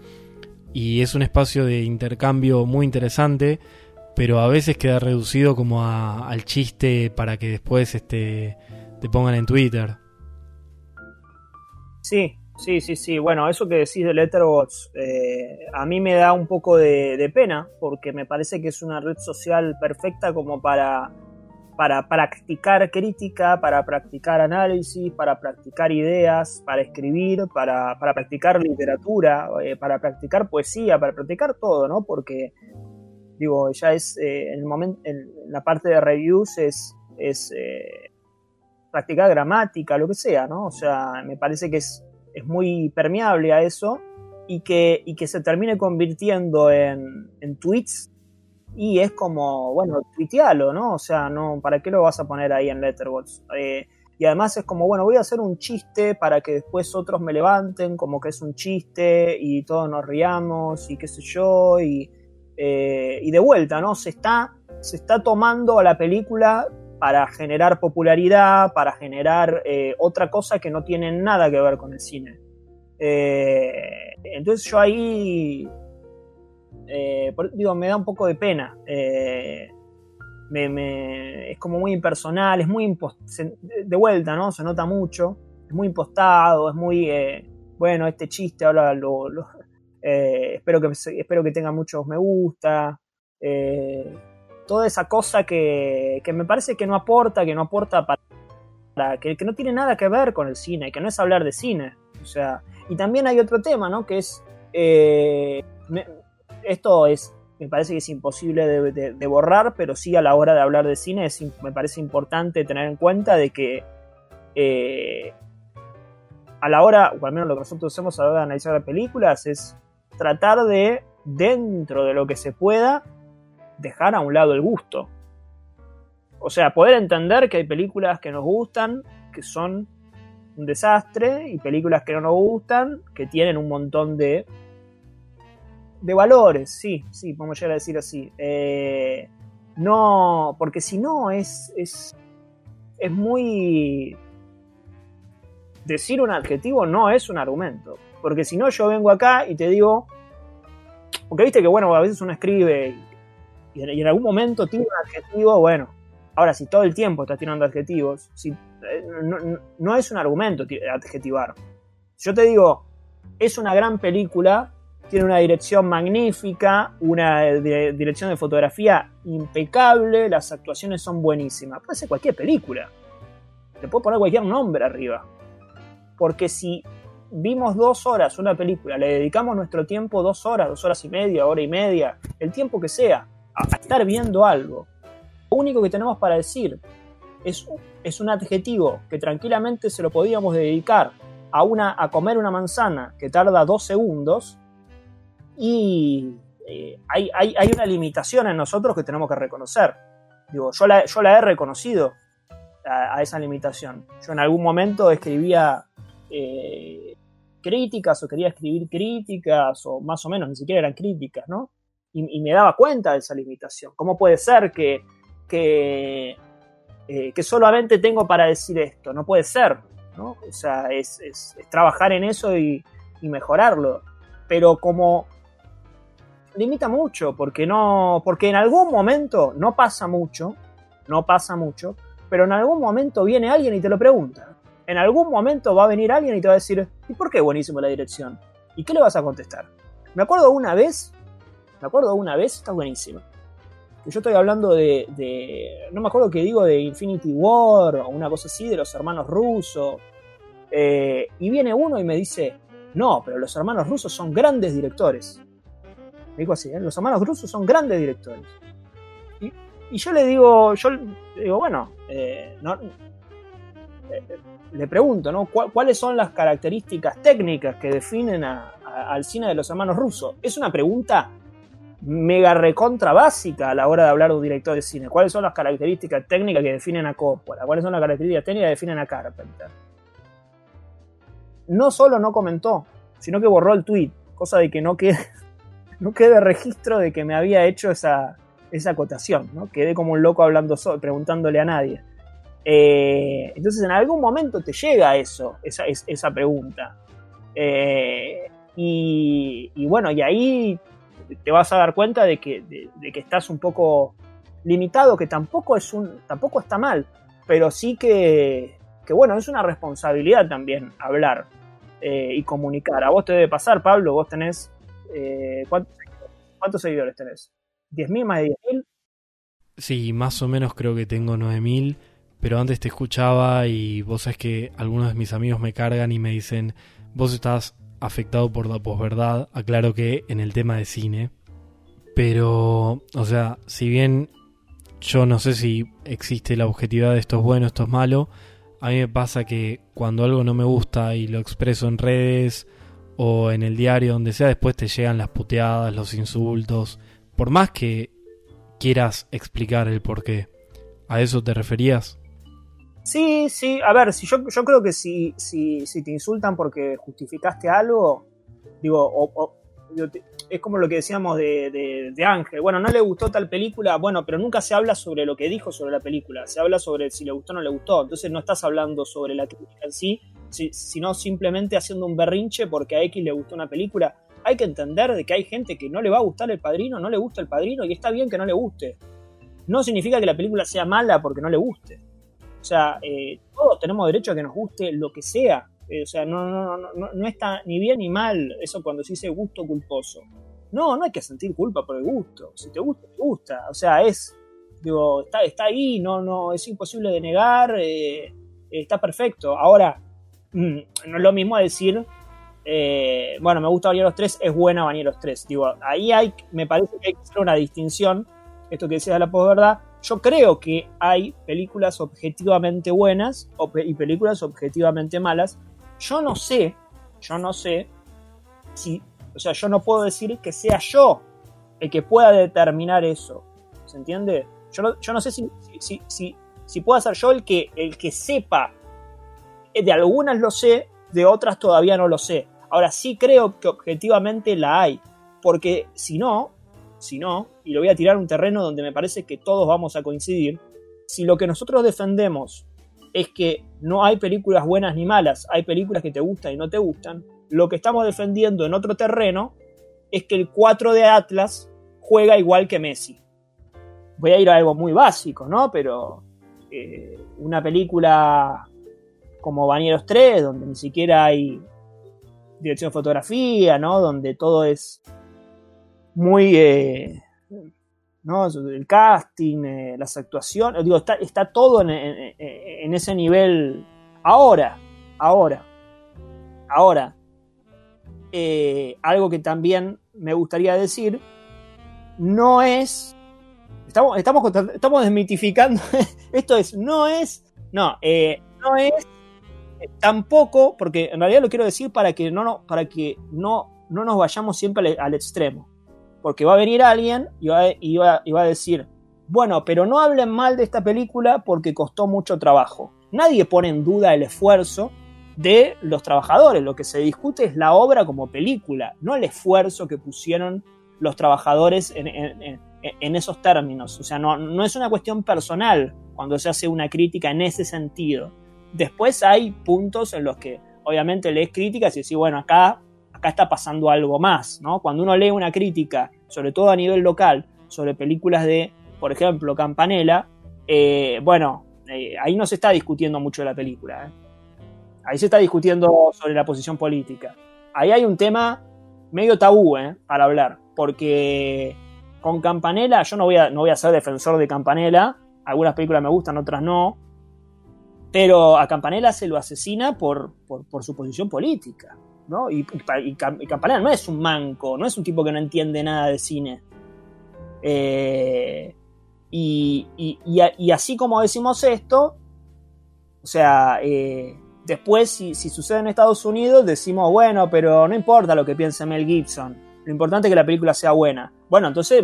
y es un espacio de intercambio muy interesante, pero a veces queda reducido como al chiste para que después este, te pongan en Twitter. Sí, Sí, sí, sí. Bueno, eso que decís de Letterboxd eh, a mí me da un poco de, pena porque me parece que es una red social perfecta como para, para practicar crítica, para practicar análisis, para practicar ideas, para escribir, para, practicar literatura, eh, para practicar poesía, para practicar todo, ¿no? Porque, digo, ya es, eh, en, el momento, en la parte de reviews es, es practicar gramática, lo que sea, ¿no? O sea, me parece que es es muy permeable a eso y que, y que se termine convirtiendo en, tweets y es como, bueno, tuitealo, ¿no? O sea, no, ¿para qué lo vas a poner ahí en Letterboxd? Eh, y además es como, bueno, voy a hacer un chiste para que después otros me levanten como que es un chiste y todos nos riamos y qué sé yo, y, eh, y de vuelta, ¿no? Se está, se está tomando a la película para generar popularidad, para generar eh, otra cosa que no tiene nada que ver con el cine. Eh, entonces yo ahí, eh, digo, me da un poco de pena. Me, es como muy impersonal, es muy de vuelta, ¿no? Se nota mucho, es muy impostado, es muy, bueno, este chiste ahora lo, espero, que, espero que tenga muchos me gusta toda esa cosa que, me parece que no aporta, que no aporta para, que, no tiene nada que ver con el cine, que no es hablar de cine. O sea, y también hay otro tema, ¿no? Que es, eh, esto es me parece que es imposible de, borrar, pero sí a la hora de hablar de cine me parece importante tener en cuenta de que eh, a la hora, o al menos lo que nosotros hacemos a la hora de analizar las películas, es tratar de, dentro de lo que se pueda, dejar a un lado el gusto. O sea, poder entender que hay películas que nos gustan, que son un desastre, y películas que no nos gustan, que tienen un montón de de valores, sí, sí, podemos llegar a decir así. Eh, no, porque si no es, es, es muy... Decir un adjetivo no es un argumento. Porque si no, yo vengo acá y te digo. Porque viste que, bueno, a veces uno escribe y, en, algún momento tiene un adjetivo, bueno. Ahora, si todo el tiempo estás tirando adjetivos, si, eh, no, es un argumento adjetivar. Yo te digo, es una gran película, tiene una dirección magnífica, una dirección de fotografía impecable, las actuaciones son buenísimas. Puede ser cualquier película. Le puedo poner cualquier nombre arriba. Porque si vimos dos horas una película, le dedicamos nuestro tiempo dos horas, dos horas y media, hora y media, el tiempo que sea, a estar viendo algo, lo único que tenemos para decir es, es un adjetivo que tranquilamente se lo podíamos dedicar a, una, a comer una manzana que tarda dos segundos y eh, hay, una limitación en nosotros que tenemos que reconocer. Digo, yo la, yo la he reconocido a, esa limitación. Yo en algún momento escribía eh, críticas o quería escribir críticas o más o menos, ni siquiera eran críticas, ¿no? Y, me daba cuenta de esa limitación. ¿Cómo puede ser que, que, eh, que solamente tengo para decir esto? No puede ser, ¿no? O sea, es, es trabajar en eso y, y mejorarlo. Pero como limita mucho, porque no. Porque en algún momento, no pasa mucho, no pasa mucho, pero en algún momento viene alguien y te lo pregunta. En algún momento va a venir alguien y te va a decir, ¿y por qué buenísimo la dirección? ¿Y qué le vas a contestar? Me acuerdo una vez, me acuerdo una vez, está buenísimo. Que yo estoy hablando de, no me acuerdo qué digo, de Infinity War o una cosa así, de los hermanos rusos. Eh, y viene uno y me dice, no, pero los hermanos rusos son grandes directores digo así, ¿eh? los hermanos rusos son grandes directores. Y, yo le digo, yo digo, bueno, eh, le pregunto, ¿no? ¿Cuáles son las características técnicas que definen al cine de los hermanos rusos? Es una pregunta mega recontra básica a la hora de hablar de un director de cine. ¿Cuáles son las características técnicas que definen a Coppola? ¿Cuáles son las características técnicas que definen a Carpenter? No solo no comentó, sino que borró el tweet, cosa de que no quede no quede registro de que me había hecho esa, esa acotación, ¿no? Quedé como un loco hablando solo, preguntándole a nadie. Eh, entonces en algún momento te llega eso, esa, esa pregunta. Eh, y, bueno, y ahí te vas a dar cuenta de que, de, que estás un poco limitado, que tampoco, es un, tampoco está mal, pero sí que, que bueno, es una responsabilidad también hablar eh, y comunicar. A vos te debe pasar, Pablo, vos tenés eh, ¿cuántos, seguidores tenés? ¿10.000 más de 10.000? Sí, más o menos creo que tengo 9.000, pero antes te escuchaba y vos sabés que algunos de mis amigos me cargan y me dicen, vos estás afectado por la posverdad, aclaro que en el tema de cine, pero, o sea, si bien yo no sé si existe la objetividad de esto es bueno, esto es malo, a mí me pasa que cuando algo no me gusta y lo expreso en redes o en el diario, donde sea, después te llegan las puteadas, los insultos, por más que quieras explicar el por qué. ¿A eso te referías? Sí, sí, a ver, si yo, yo creo que si, si, si te insultan porque justificaste algo, digo, o, es como lo que decíamos de, de, Ángel, bueno, no le gustó tal película, bueno, pero nunca se habla sobre lo que dijo sobre la película, se habla sobre si le gustó o no le gustó, entonces no estás hablando sobre la crítica en sí, sino simplemente haciendo un berrinche porque a X le gustó una película. Hay que entender de que hay gente que no le va a gustar el padrino, no le gusta el padrino y está bien que no le guste. No significa que la película sea mala porque no le guste. O sea, eh, todos tenemos derecho a que nos guste lo que sea. Eh, o sea, no, no, no, no, está ni bien ni mal eso cuando se dice gusto culposo. No, no hay que sentir culpa por el gusto. Si te gusta, te gusta. O sea, es, digo, está, está ahí, no, no, es imposible de negar, eh, está perfecto. Ahora, Mm, no es lo mismo decir, bueno, me gusta Bañeros 3, es buena Bañeros 3. Digo, ahí hay, me parece que hay que hacer una distinción. Esto que decía de la posverdad. Yo creo que hay películas objetivamente buenas y películas objetivamente malas. Yo no sé, yo no sé si, o sea, yo no puedo decir que sea yo el que pueda determinar eso. ¿Se entiende? Yo no, yo no sé si, si, si, si puedo ser yo el que, el que sepa. De algunas lo sé, de otras todavía no lo sé. Ahora sí creo que objetivamente la hay, porque si no, si no, y lo voy a tirar a un terreno donde me parece que todos vamos a coincidir, si lo que nosotros defendemos es que no hay películas buenas ni malas, hay películas que te gustan y no te gustan, lo que estamos defendiendo en otro terreno es que el 4 de Atlas juega igual que Messi. Voy a ir a algo muy básico, ¿no? Pero eh, una película como Bañeros 3, donde ni siquiera hay dirección de fotografía, ¿no? Donde todo es muy... Eh, ¿no? El casting, eh, las actuaciones, digo, está, está todo en, ese nivel ahora, ahora, ahora. Eh, algo que también me gustaría decir, no es, estamos, estamos, estamos desmitificando, esto es, no es, no, no es tampoco, porque en realidad lo quiero decir para que no, no, para que no, no nos vayamos siempre al, extremo. Porque va a venir alguien y va, a decir, bueno, pero no hablen mal de esta película porque costó mucho trabajo. Nadie pone en duda el esfuerzo de los trabajadores. Lo que se discute es la obra como película, no el esfuerzo que pusieron los trabajadores en esos términos. O sea, no, no es una cuestión personal cuando se hace una crítica en ese sentido Después hay puntos en los que obviamente lees críticas y decís, bueno, acá, acá está pasando algo más, ¿no? Cuando uno lee una crítica, sobre todo a nivel local, sobre películas de, por ejemplo, Campanella, eh, bueno, eh, ahí no se está discutiendo mucho de la película, ¿eh? ahí se está discutiendo sobre la posición política. Ahí hay un tema medio tabú para hablar, porque con Campanella, yo no voy, a, no voy a ser defensor de Campanella, algunas películas me gustan, otras no, pero a Campanella se lo asesina por, por, su posición política. ¿No? Y, Campanella no es un manco, no es un tipo que no entiende nada de cine. Eh, y, y, así como decimos esto, o sea, eh, después si, si, sucede en Estados Unidos decimos, bueno, pero no importa lo que piense Mel Gibson, lo importante es que la película sea buena. Bueno, entonces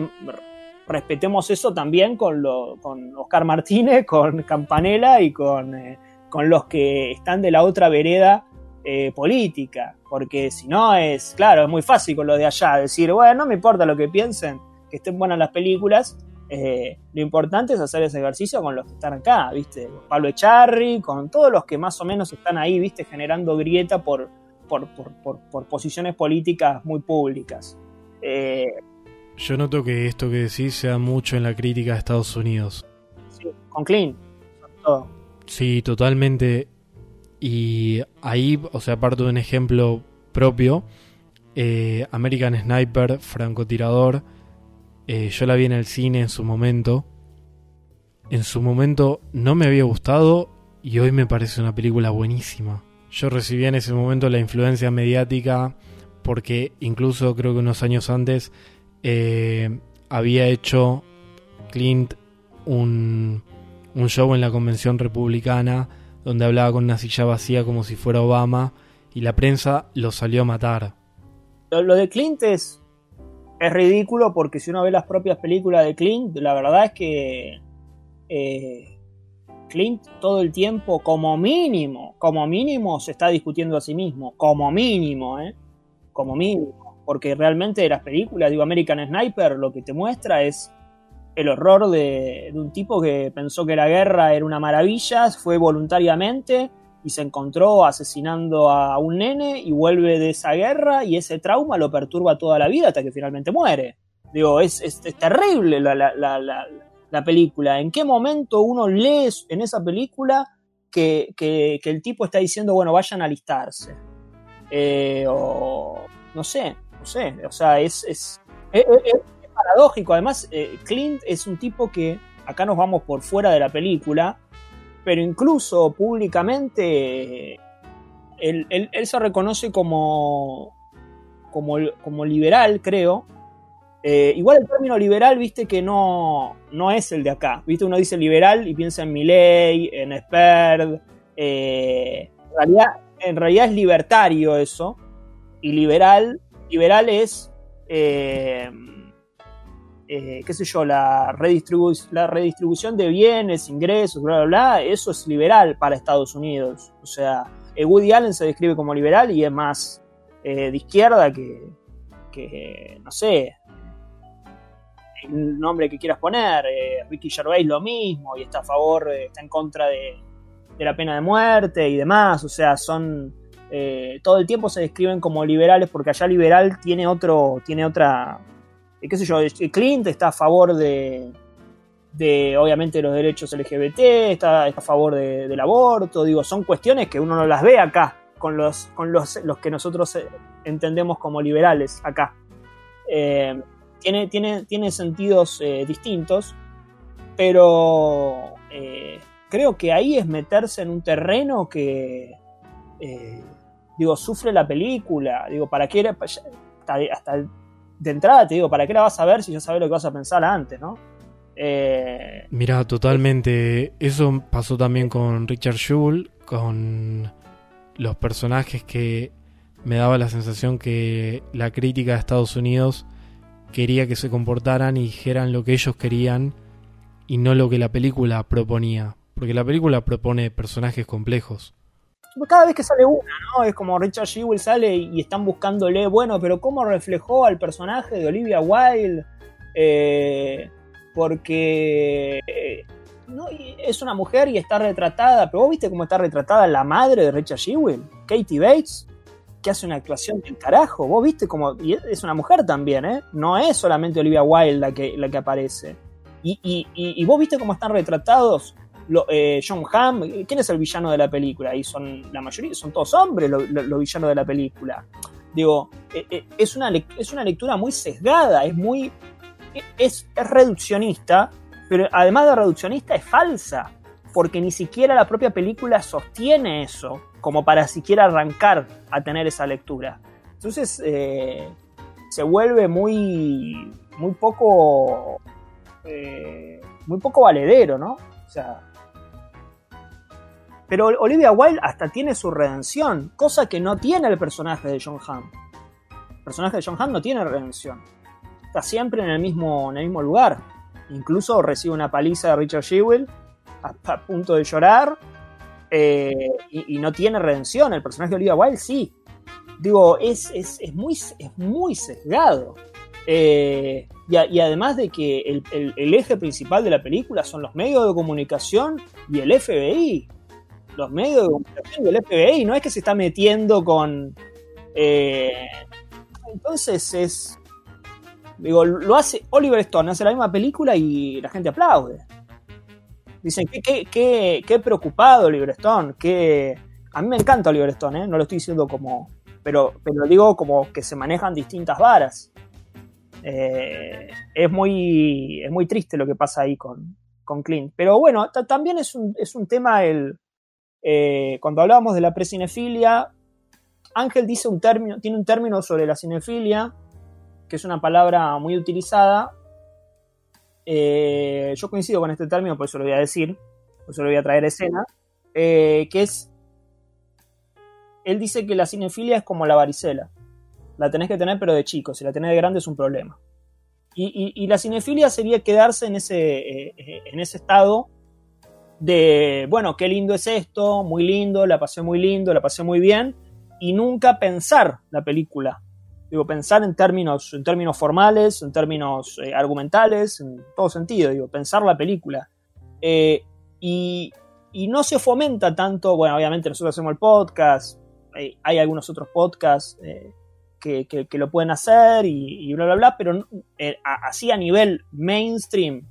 respetemos eso también con, lo, con Oscar Martínez, con Campanella y con, eh, con los que están de la otra vereda eh, política. Porque si no es, claro, es muy fácil con lo de allá decir, bueno, no me importa lo que piensen, que estén buenas las películas. Eh, lo importante es hacer ese ejercicio con los que están acá, ¿viste? Pablo Echarri, con todos los que más o menos están ahí, ¿viste? Generando grieta por, por, por, posiciones políticas muy públicas. Yo noto que esto que decís se da mucho en la crítica de Estados Unidos. Sí, con Clint, todo. Sí, totalmente. Y ahí, o sea, parto de un ejemplo propio. Eh, American Sniper, francotirador. Eh, yo la vi en el cine en su momento. En su momento no me había gustado y hoy me parece una película buenísima. Yo recibía en ese momento la influencia mediática porque incluso creo que unos años antes eh, había hecho Clint un, un show en la convención republicana donde hablaba con una silla vacía como si fuera Obama y la prensa lo salió a matar. Lo, de Clint es, es ridículo porque si uno ve las propias películas de Clint, la verdad es que eh, Clint todo el tiempo, como mínimo, como mínimo se está discutiendo a sí mismo, como mínimo, ¿eh? Como mínimo porque realmente las películas, digo, American Sniper, lo que te muestra es el horror de, un tipo que pensó que la guerra era una maravilla, fue voluntariamente y se encontró asesinando a un nene y vuelve de esa guerra y ese trauma lo perturba toda la vida hasta que finalmente muere. Digo, es, es, terrible la, la, la, la, película. ¿En qué momento uno lee en esa película que, que, que el tipo está diciendo, bueno, vayan a alistarse? Eh, o no sé, no sé, o sea, es, es, paradójico. Además, eh, Clint es un tipo que, acá nos vamos por fuera de la película, pero incluso públicamente él, él- él se reconoce como, como, como liberal, creo. Eh, igual el término liberal, viste que no, no es el de acá. Viste, uno dice liberal y piensa en Milley, en Sperd. eh, en, realidad, es libertario eso. Y liberal, liberal es, eh, eh, qué sé yo, la, redistribu- la redistribución de bienes, ingresos, bla, bla, bla. Eso es liberal para Estados Unidos. O sea, eh, Woody Allen se describe como liberal y es más eh, de izquierda que, que, no sé, el nombre que quieras poner. eh, Ricky Gervais lo mismo y está a favor, está en contra de, de la pena de muerte y demás. O sea, son todo el tiempo se describen como liberales porque allá liberal tiene otro, tiene otra, qué sé yo, Clint está a favor de, de obviamente los derechos LGBT, está, a favor de- del aborto, digo, son cuestiones que uno no las ve acá con los, con los, los que nosotros eh, entendemos como liberales acá. Eh, tiene, tiene, tiene sentidos eh, distintos, pero creo que ahí es meterse en un terreno que, digo, sufre la película, digo, ¿para qué? era- Hasta, hasta de entrada te digo, ¿para qué la vas a ver si ya sabes lo que vas a pensar antes, no? Eh, Mira, totalmente. Eso pasó también con Richard Jewell, con los personajes que me daba la sensación que la crítica de Estados Unidos quería que se comportaran y dijeran lo que ellos querían y no lo que la película proponía. Porque la película propone personajes complejos. Cada vez que sale una, ¿no? Es como Richard Jewell sale y están buscándole, bueno, pero ¿cómo reflejó al personaje de Olivia Wilde? Eh, porque eh, no, es una mujer y está retratada, pero vos viste cómo está retratada la madre de Richard Jewell, Katie Bates, que hace una actuación del carajo. Vos viste cómo. Y es una mujer también, ¿eh? No es solamente Olivia Wilde la que, la que aparece. Y, y, y, y vos viste cómo están retratados eh, John Hamm, ¿quién es el villano de la película? Y son la mayoría, son todos hombres los lo, lo villanos de la película. Digo, eh, eh, es, una, es una lectura muy sesgada, es muy. Es, reduccionista, pero además de reduccionista es falsa, porque ni siquiera la propia película sostiene eso, como para siquiera arrancar a tener esa lectura. Entonces se vuelve muy, muy poco, muy poco valedero, ¿no? O sea, pero Olivia Wilde hasta tiene su redención, cosa que no tiene el personaje de John Hamm. El personaje de John Hamm no tiene redención. Está siempre en el mismo, en el mismo lugar. Incluso recibe una paliza de Richard Jewell a, a punto de llorar. Eh, y, no tiene redención. El personaje de Olivia Wilde sí. Digo, es, es, es muy, es muy sesgado. Eh, y, además de que el, el, eje principal de la película son los medios de comunicación y el FBI. Los medios de comunicación FBI. No es que se está metiendo con. Eh, entonces es. Digo, lo hace Oliver Stone, hace la misma película y la gente aplaude. Dicen, qué, qué, qué, preocupado Oliver Stone. Qué... A mí me encanta Oliver Stone, ¿eh? no lo estoy diciendo como. Pero, pero digo como que se manejan distintas varas. Eh, es, muy, es muy triste lo que pasa ahí con, con Clint. Pero bueno, también es un, es un tema el. Eh, cuando hablábamos de la precinefilia, Ángel dice un término, tiene un término sobre la cinefilia, que es una palabra muy utilizada. Eh, yo coincido con este término, por eso lo voy a decir, por eso lo voy a traer a escena, eh, que es, él dice que la cinefilia es como la varicela, la tenés que tener pero de chico, si la tenés de grande es un problema. Y, la cinefilia sería quedarse en ese, eh, en ese estado de, bueno, qué lindo es esto, muy lindo, la pasé muy lindo, la pasé muy bien, y nunca pensar la película. Digo, pensar en términos, en términos formales, en términos eh, argumentales, en todo sentido, digo, pensar la película. Eh, y, y, no se fomenta tanto, bueno, obviamente nosotros hacemos el podcast, hay, hay algunos otros podcasts eh, que, que, lo pueden hacer y, bla, bla, bla, pero eh, así a nivel mainstream,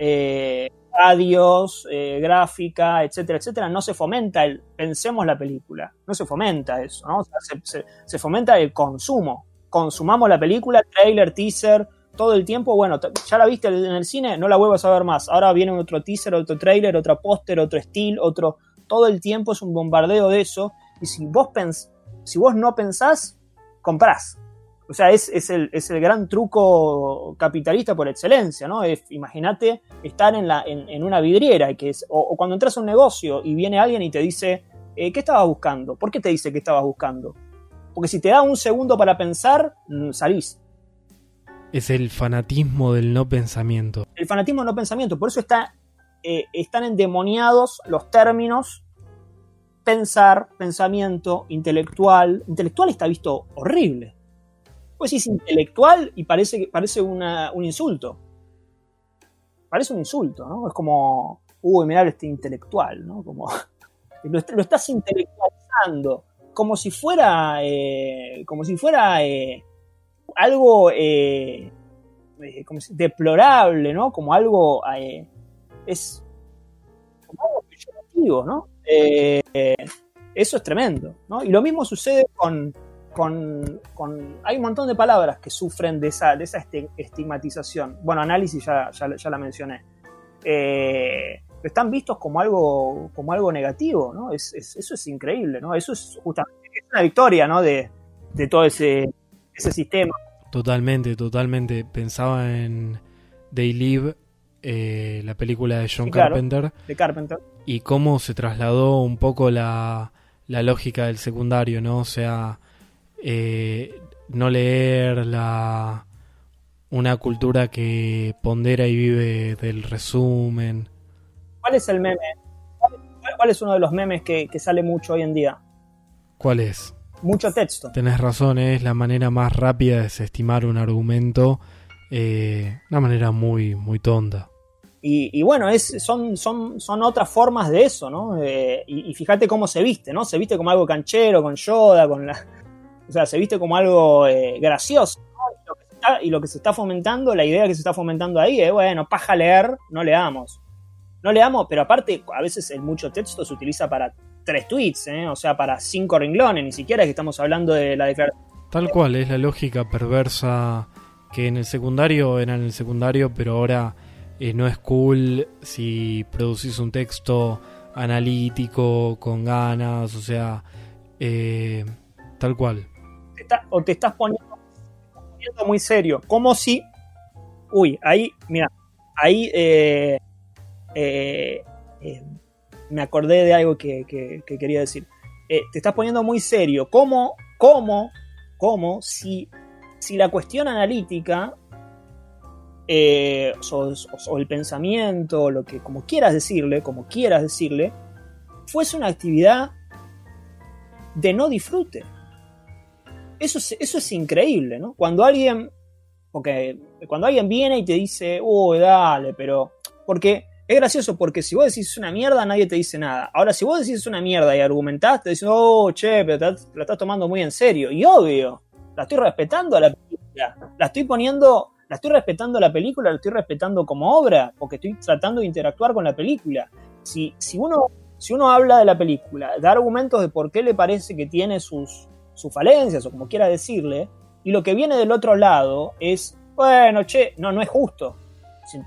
eh, radios, eh, gráfica, etcétera, etcétera, no se fomenta el pensemos la película, no se fomenta eso, ¿no? O sea, se, fomenta el consumo, consumamos la película, trailer, teaser, todo el tiempo, bueno, ya la viste en el cine, no la vuelvas a ver más, ahora viene otro teaser, otro trailer, otro póster, otro estilo, otro, todo el tiempo es un bombardeo de eso, Y si vos, pens si vos no pensás, comprás. O sea, es, es, el, es el gran truco capitalista por excelencia, ¿no? Imagínate estar en, la, en, una vidriera que es, o, cuando entras a un negocio y viene alguien y te dice, eh, ¿qué estabas buscando? ¿Por qué te dice que estabas buscando? Porque si te da un segundo para pensar, mm, salís. Es el fanatismo del no pensamiento. El fanatismo del no pensamiento. Por eso está, eh, están endemoniados los términos pensar, pensamiento, intelectual. Intelectual está visto horrible pues es intelectual y parece, parece un insulto. Parece un insulto, ¿no? Es como, uy, mirá este intelectual, ¿no? Como, lo, estás intelectualizando, como si fuera, eh, como si fuera eh, algo eh, deplorable, ¿no? Como algo, es como algo peyorativo, ¿no? eso es tremendo, ¿no? Y lo mismo sucede con, con, hay un montón de palabras que sufren de esa, de esa estigmatización. Bueno, análisis ya, ya, la mencioné. Eh, están vistos como algo, como algo negativo, ¿no? Es, eso es increíble, ¿no? Eso es justamente una victoria, ¿no? De, todo ese, ese sistema. Totalmente, totalmente. Pensaba en They Live, eh, la película de John Carpenter. de Carpenter. Y cómo se trasladó un poco la, la lógica del secundario, ¿no? O sea, eh, no leer la una cultura que pondera y vive del resumen. ¿Cuál es el meme? ¿Cuál, es uno de los memes que, sale mucho hoy en día? ¿Cuál es? Mucho texto. Tenés razón, es la manera más rápida de desestimar un argumento, eh, una manera muy, muy tonta. Y, bueno, es, son, son, son otras formas de eso, ¿no? Eh, y, y, fíjate cómo se viste, ¿no? Se viste como algo canchero, con Yoda, con la, o sea, se viste como algo eh, gracioso. Y, lo que se está fomentando, la idea que se está fomentando ahí es, bueno, paja leer, no leamos. No leamos, pero aparte, a veces el mucho texto se utiliza para tres tweets, ¿eh? o sea, para cinco renglones, ni siquiera es que estamos hablando de la declaración. Tal cual, es la lógica perversa que en el secundario era en el secundario, pero ahora eh, no es cool si producís un texto analítico, con ganas, o sea, tal cual o te estás poniendo, muy serio, como si, uy, ahí, mira, ahí eh, eh, eh, me acordé de algo que, quería decir. te estás poniendo muy serio, como, como, como si, si la cuestión analítica o, el pensamiento, lo que, como quieras decirle, como quieras decirle, fuese una actividad de no disfrute. Eso es, eso es increíble, ¿no? Cuando alguien, porque cuando alguien viene y te dice, uy, dale, pero, porque es gracioso, porque si vos decís una mierda, nadie te dice nada. Ahora, si vos decís una mierda y argumentás, te dicen, oh, che, pero te, la estás tomando muy en serio. Y obvio, la estoy respetando a la película, la estoy poniendo, la estoy respetando a la película, la estoy respetando como obra, porque estoy tratando de interactuar con la película. Si, si, uno, si uno habla de la película, da argumentos de por qué le parece que tiene sus, sus falencias o como quiera decirle, y lo que viene del otro lado es, bueno, che, no, no es justo.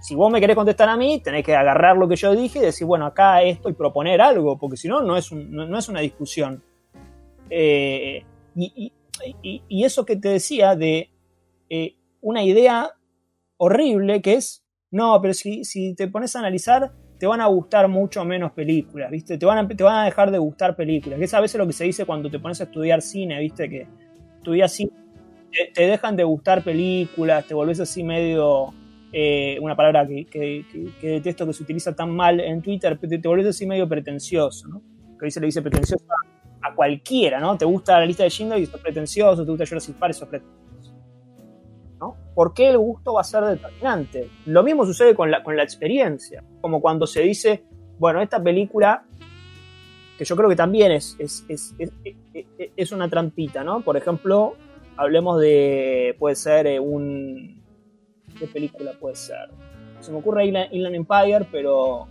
Si, vos me querés contestar a mí, tenés que agarrar lo que yo dije y decir, bueno, acá esto y proponer algo, porque si no, no es, no, es una discusión. Eh, y, eso que te decía de eh, una idea horrible que es, no, pero si, si te pones a analizar, te van a gustar mucho menos películas, ¿viste? Te van a, te van a dejar de gustar películas. Que es a veces lo que se dice cuando te pones a estudiar cine, ¿viste? Que estudias cine, te, dejan de gustar películas, te volvés así medio... Eh, una palabra que, que, detesto que se utiliza tan mal en Twitter, te, te volvés así medio pretencioso, ¿no? Que dice le dice pretencioso a, cualquiera, ¿no? Te gusta la lista de Schindler y sos pretencioso, te gusta Jurassic Park y sos pretencioso. ¿Por qué el gusto va a ser determinante? Lo mismo sucede con la, con la experiencia, como cuando se dice, bueno, esta película, que yo creo que también es, es, es, es una trampita, ¿no? Por ejemplo, hablemos de, puede ser eh, un... ¿Qué película puede ser? Se me ocurre Inland, Empire, pero...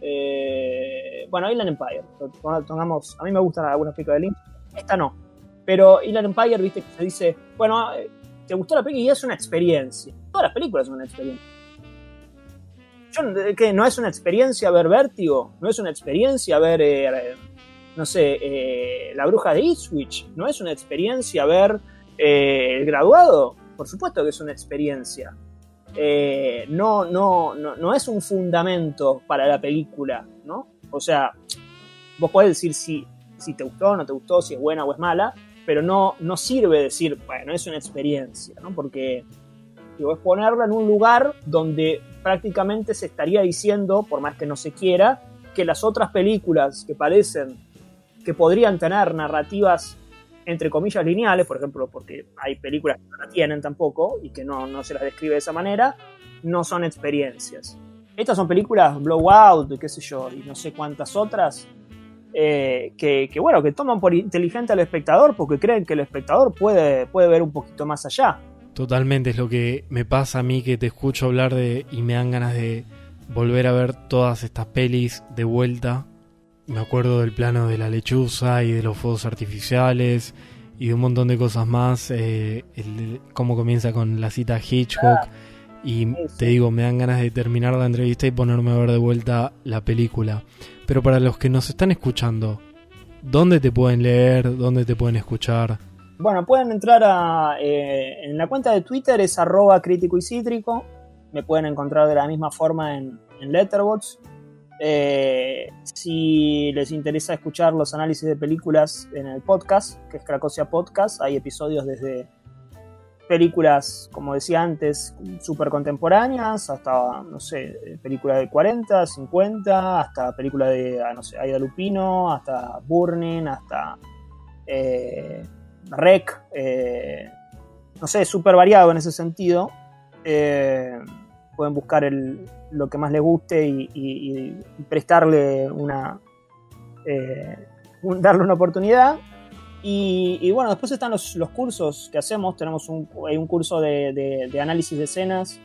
Eh, bueno, Inland Empire, a mí me gustan algunas películas de Lynch, esta no. Pero Inland Empire, viste, que se dice, bueno, eh, te gustó la película y es una experiencia. Todas las películas son una experiencia. ¿qué? ¿No es una experiencia ver Vértigo? ¿No es una experiencia ver, eh, no sé, eh, La Bruja de Ipswich, ¿no es una experiencia ver eh, el graduado? Por supuesto que es una experiencia. Eh, no, no, no, no es un fundamento para la película, ¿no? O sea, vos podés decir si, si te gustó no te gustó, si es buena o es mala, pero no, no sirve decir, bueno, es una experiencia, ¿no? Porque digo, es ponerla en un lugar donde prácticamente se estaría diciendo, por más que no se quiera, que las otras películas que parecen que podrían tener narrativas entre comillas lineales, por ejemplo, porque hay películas que no la tienen tampoco y que no, no se las describe de esa manera, no son experiencias. Estas son películas Blowout, qué sé yo, y no sé cuántas otras, eh, que, que, bueno, que toman por inteligente al espectador porque creen que el espectador puede, puede ver un poquito más allá. Totalmente, es lo que me pasa a mí que te escucho hablar de y me dan ganas de volver a ver todas estas pelis de vuelta me acuerdo del plano de la lechuza y de los fuegos artificiales y de un montón de cosas más. Eh, el, cómo comienza con la cita Hitchcock. Y te digo, me dan ganas de terminar la entrevista y ponerme a ver de vuelta la película. Pero para los que nos están escuchando, ¿dónde te pueden leer? ¿Dónde te pueden escuchar? Bueno, pueden entrar a, eh, en la cuenta de Twitter, es arroba crítico y cítrico. Me pueden encontrar de la misma forma en, en Letterboxd. Eh, si les interesa escuchar los análisis de películas en el podcast, que es Cracosia Podcast, hay episodios desde películas, como decía antes, súper contemporáneas, hasta, no sé, películas de 40, 50, hasta películas de, ah, no sé, Aida Lupino, hasta Burning, hasta eh, Rec, eh, no sé, súper variado en ese sentido. Eh, pueden buscar el, lo que más les guste y, prestarle una. Eh, darle una oportunidad. Y, bueno, después están los, cursos que hacemos. Tenemos un, hay un curso de, análisis de escenas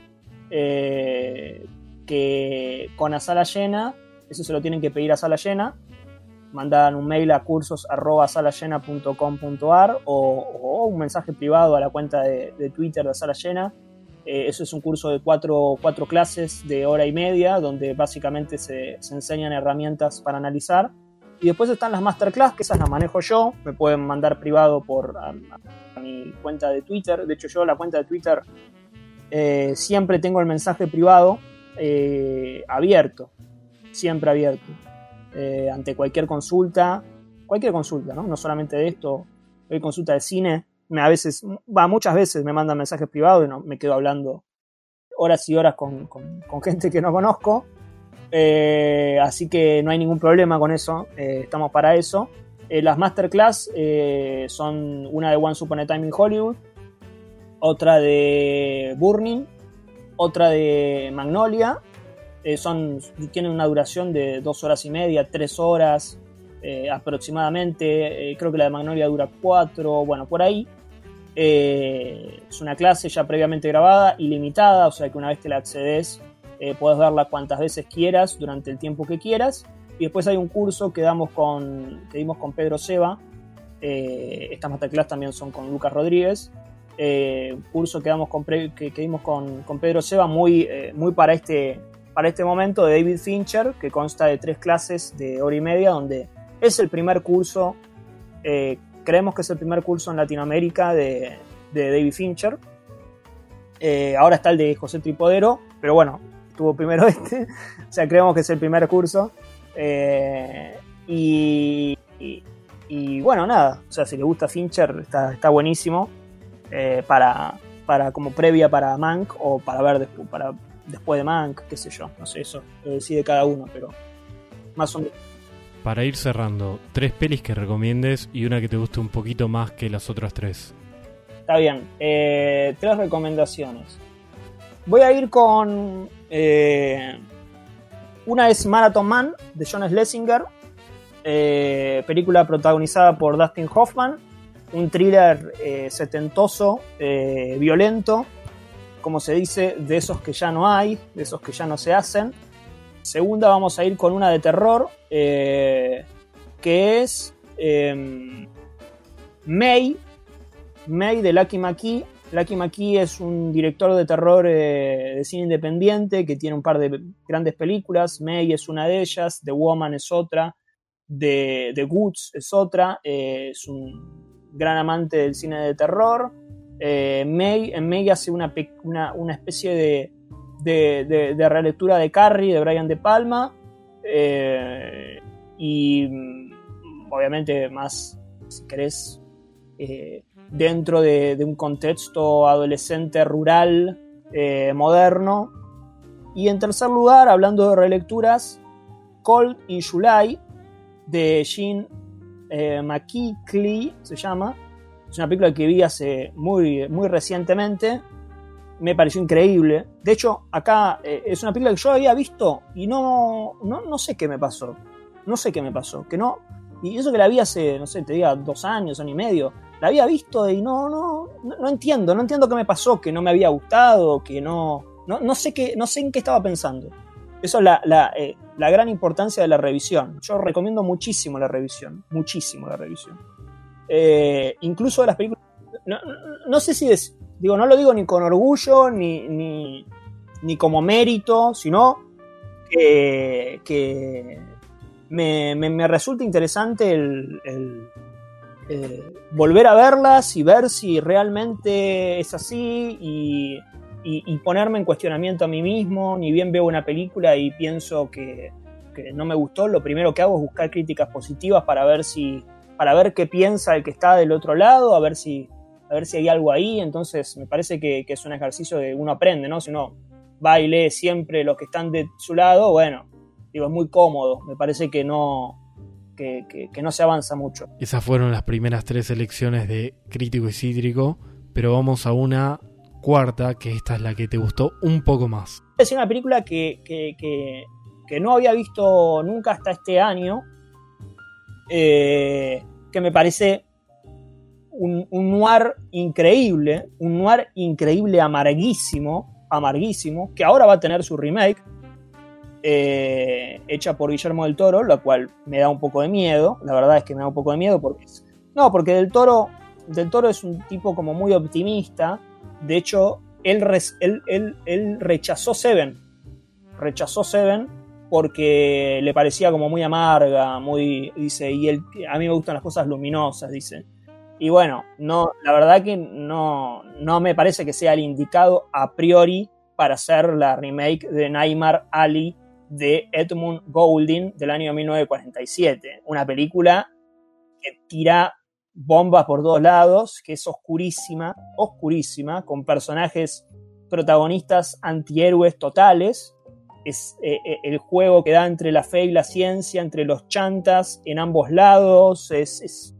eh, que con a sala llena, eso se lo tienen que pedir a sala llena. Mandan un mail a cursos.salayena.com.ar o, un mensaje privado a la cuenta de, Twitter de Sala Llena eh, eso es un curso de cuatro, cuatro, clases de hora y media, donde básicamente se, enseñan herramientas para analizar. Y después están las masterclass, que esas las manejo yo. Me pueden mandar privado por a, mi cuenta de Twitter. De hecho, yo la cuenta de Twitter eh, siempre tengo el mensaje privado eh, abierto. Siempre abierto. ante cualquier consulta. Cualquier consulta, ¿no? No solamente de esto. Hay consulta de cine me a veces, va, muchas veces me mandan mensajes privados y no, me quedo hablando horas y horas con, gente que no conozco. Eh, así que no hay ningún problema con eso, eh, estamos para eso. Eh, las masterclass son una de One Upon a Time in Hollywood, otra de Burning, otra de Magnolia. son, tienen una duración de dos horas y media, tres horas aproximadamente. creo que la de Magnolia dura cuatro, bueno, por ahí. Es una clase ya previamente grabada, ilimitada, o sea que una vez que la accedes eh, puedes verla cuantas veces quieras durante el tiempo que quieras. Y después hay un curso que, damos con, que dimos con Pedro Seba. Eh, estas masterclass también son con Lucas Rodríguez. Eh, curso que, damos con, que, dimos con, con, Pedro Seba muy, muy para, este, para este momento de David Fincher, que consta de tres clases de hora y media, donde es el primer curso creemos que es el primer curso en Latinoamérica de, David Fincher. Eh, ahora está el de José Tripodero, pero bueno, tuvo primero este. o sea, creemos que es el primer curso. Eh, y, bueno, nada. O sea, si le gusta Fincher, está, está buenísimo. Eh, para, para como previa para Mank o para ver después, para después de Mank, qué sé yo. No sé, eso lo decide cada uno, pero más o menos para ir cerrando, tres pelis que recomiendes y una que te guste un poquito más que las otras tres. Está bien, eh, tres recomendaciones. Voy a ir con... Eh, una es Marathon Man de John Schlesinger, eh, película protagonizada por Dustin Hoffman, un thriller setentoso, violento, como se dice, de esos que ya no hay, de esos que ya no se hacen. Segunda vamos a ir con una de terror, eh, que es em, May, May de Lucky McKee. Lucky McKee es un director de terror eh, de cine independiente que tiene un par de grandes películas. May es una de ellas, The Woman es otra. de, de Goods es otra, eh, es un gran amante del cine de terror. Eh, May, en May hace una, una, una especie de, de, relectura de Carrie, de Brian De Palma. Y mm, obviamente más, si querés, dentro de, un contexto adolescente rural moderno. Y en tercer lugar, hablando de relecturas, Cold in July, de Jean eh, se llama. Es una película que vi hace muy, muy recientemente. Me pareció increíble. De hecho, acá eh, es una película que yo había visto y no, no, sé qué me pasó. No sé qué me pasó. Que no. Y eso que la vi hace, no sé, te diga, dos años, año y medio. La había visto y no, no, no, entiendo. No entiendo qué me pasó, que no me había gustado, que no. No, no sé qué, no sé en qué estaba pensando. Eso es la, eh, la, gran importancia de la revisión. Yo recomiendo muchísimo la revisión, muchísimo la revisión. Eh, incluso de las películas... No, sé si es... Digo, no lo digo ni con orgullo, ni, ni, como mérito, sino que, me, resulta interesante el, eh, volver a verlas y ver si realmente es así y ponerme en cuestionamiento a mí mismo, ni bien veo una película y pienso que, no me gustó, lo primero que hago es buscar críticas positivas para ver si para ver qué piensa el que está del otro lado, a ver si a ver si hay algo ahí, entonces me parece que, es un ejercicio de uno aprende, ¿no? Si uno va y lee siempre los que están de su lado, bueno, digo, es muy cómodo, me parece que no, que, que, no se avanza mucho. Esas fueron las primeras tres elecciones de Crítico y Cítrico, pero vamos a una cuarta, que esta es la que te gustó un poco más. Es una película que, que, no había visto nunca hasta este año, eh, que me parece un, noir increíble, un noir increíble amarguísimo, amarguísimo, que ahora va a tener su remake, eh, hecha por Guillermo del Toro, la cual me da un poco de miedo, la verdad es que me da un poco de miedo porque... No, porque del Toro, del Toro es un tipo como muy optimista, de hecho, él, rechazó Seven. Rechazó Seven porque le parecía como muy amarga, muy, dice, y a mí me gustan las cosas luminosas, dice. Y bueno, no, la verdad que no, no me parece que sea el indicado a priori para hacer la remake de Neymar Ali de Edmund Goulding del año 1947. Una película que tira bombas por todos lados, que es oscurísima, oscurísima, con personajes protagonistas antihéroes totales. Es eh, eh, el juego que da entre la fe y la ciencia, entre los chantas en ambos lados. Es,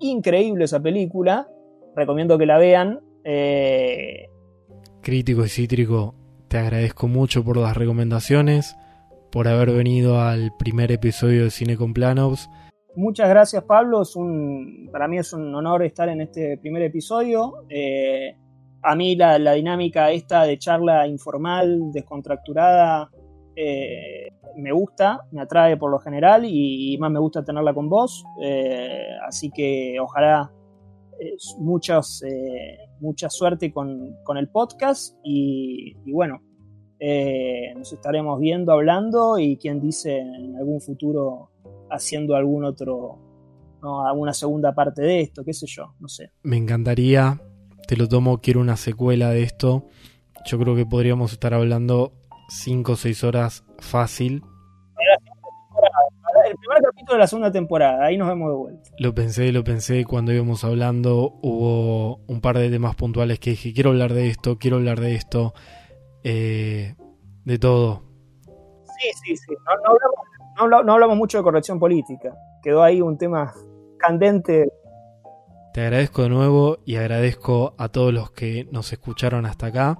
increíble esa película. Recomiendo que la vean. Eh, Crítico y cítrico, te agradezco mucho por las recomendaciones, por haber venido al primer episodio de Cine con Planos Muchas gracias Pablo, es un, para mí es un honor estar en este primer episodio. Eh, a mí la, dinámica esta de charla informal, descontracturada, eh, me gusta, me atrae por lo general y, más me gusta tenerla con vos. Eh, así que ojalá muchas, mucha suerte con, el podcast y bueno, nos estaremos viendo, hablando y quien dice en algún futuro haciendo algún otro, alguna segunda parte de esto, qué sé yo, no sé. Me encantaría, te lo tomo, quiero una secuela de esto. Yo creo que podríamos estar hablando 5 o 6 horas fácil. El primer capítulo de la segunda temporada, ahí nos vemos de vuelta. Lo pensé, lo pensé cuando íbamos hablando. Hubo un par de temas puntuales que dije: quiero hablar de esto, quiero hablar de esto, eh, de todo. Sí, sí, sí. No, no hablamos no, hablamos mucho de corrección política. Quedó ahí un tema candente. Te agradezco de nuevo y agradezco a todos los que nos escucharon hasta acá.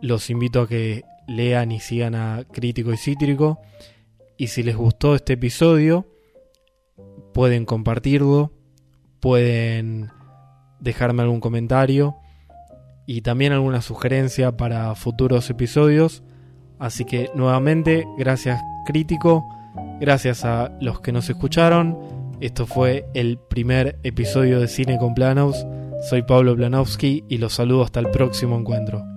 Los invito a que lean y sigan a Crítico y Cítrico. Y si les gustó este episodio, pueden compartirlo, pueden dejarme algún comentario y también alguna sugerencia para futuros episodios. Así que nuevamente, gracias crítico, gracias a los que nos escucharon. Esto fue el primer episodio de Cine con Planos. Soy Pablo Planowski y los saludo hasta el próximo encuentro.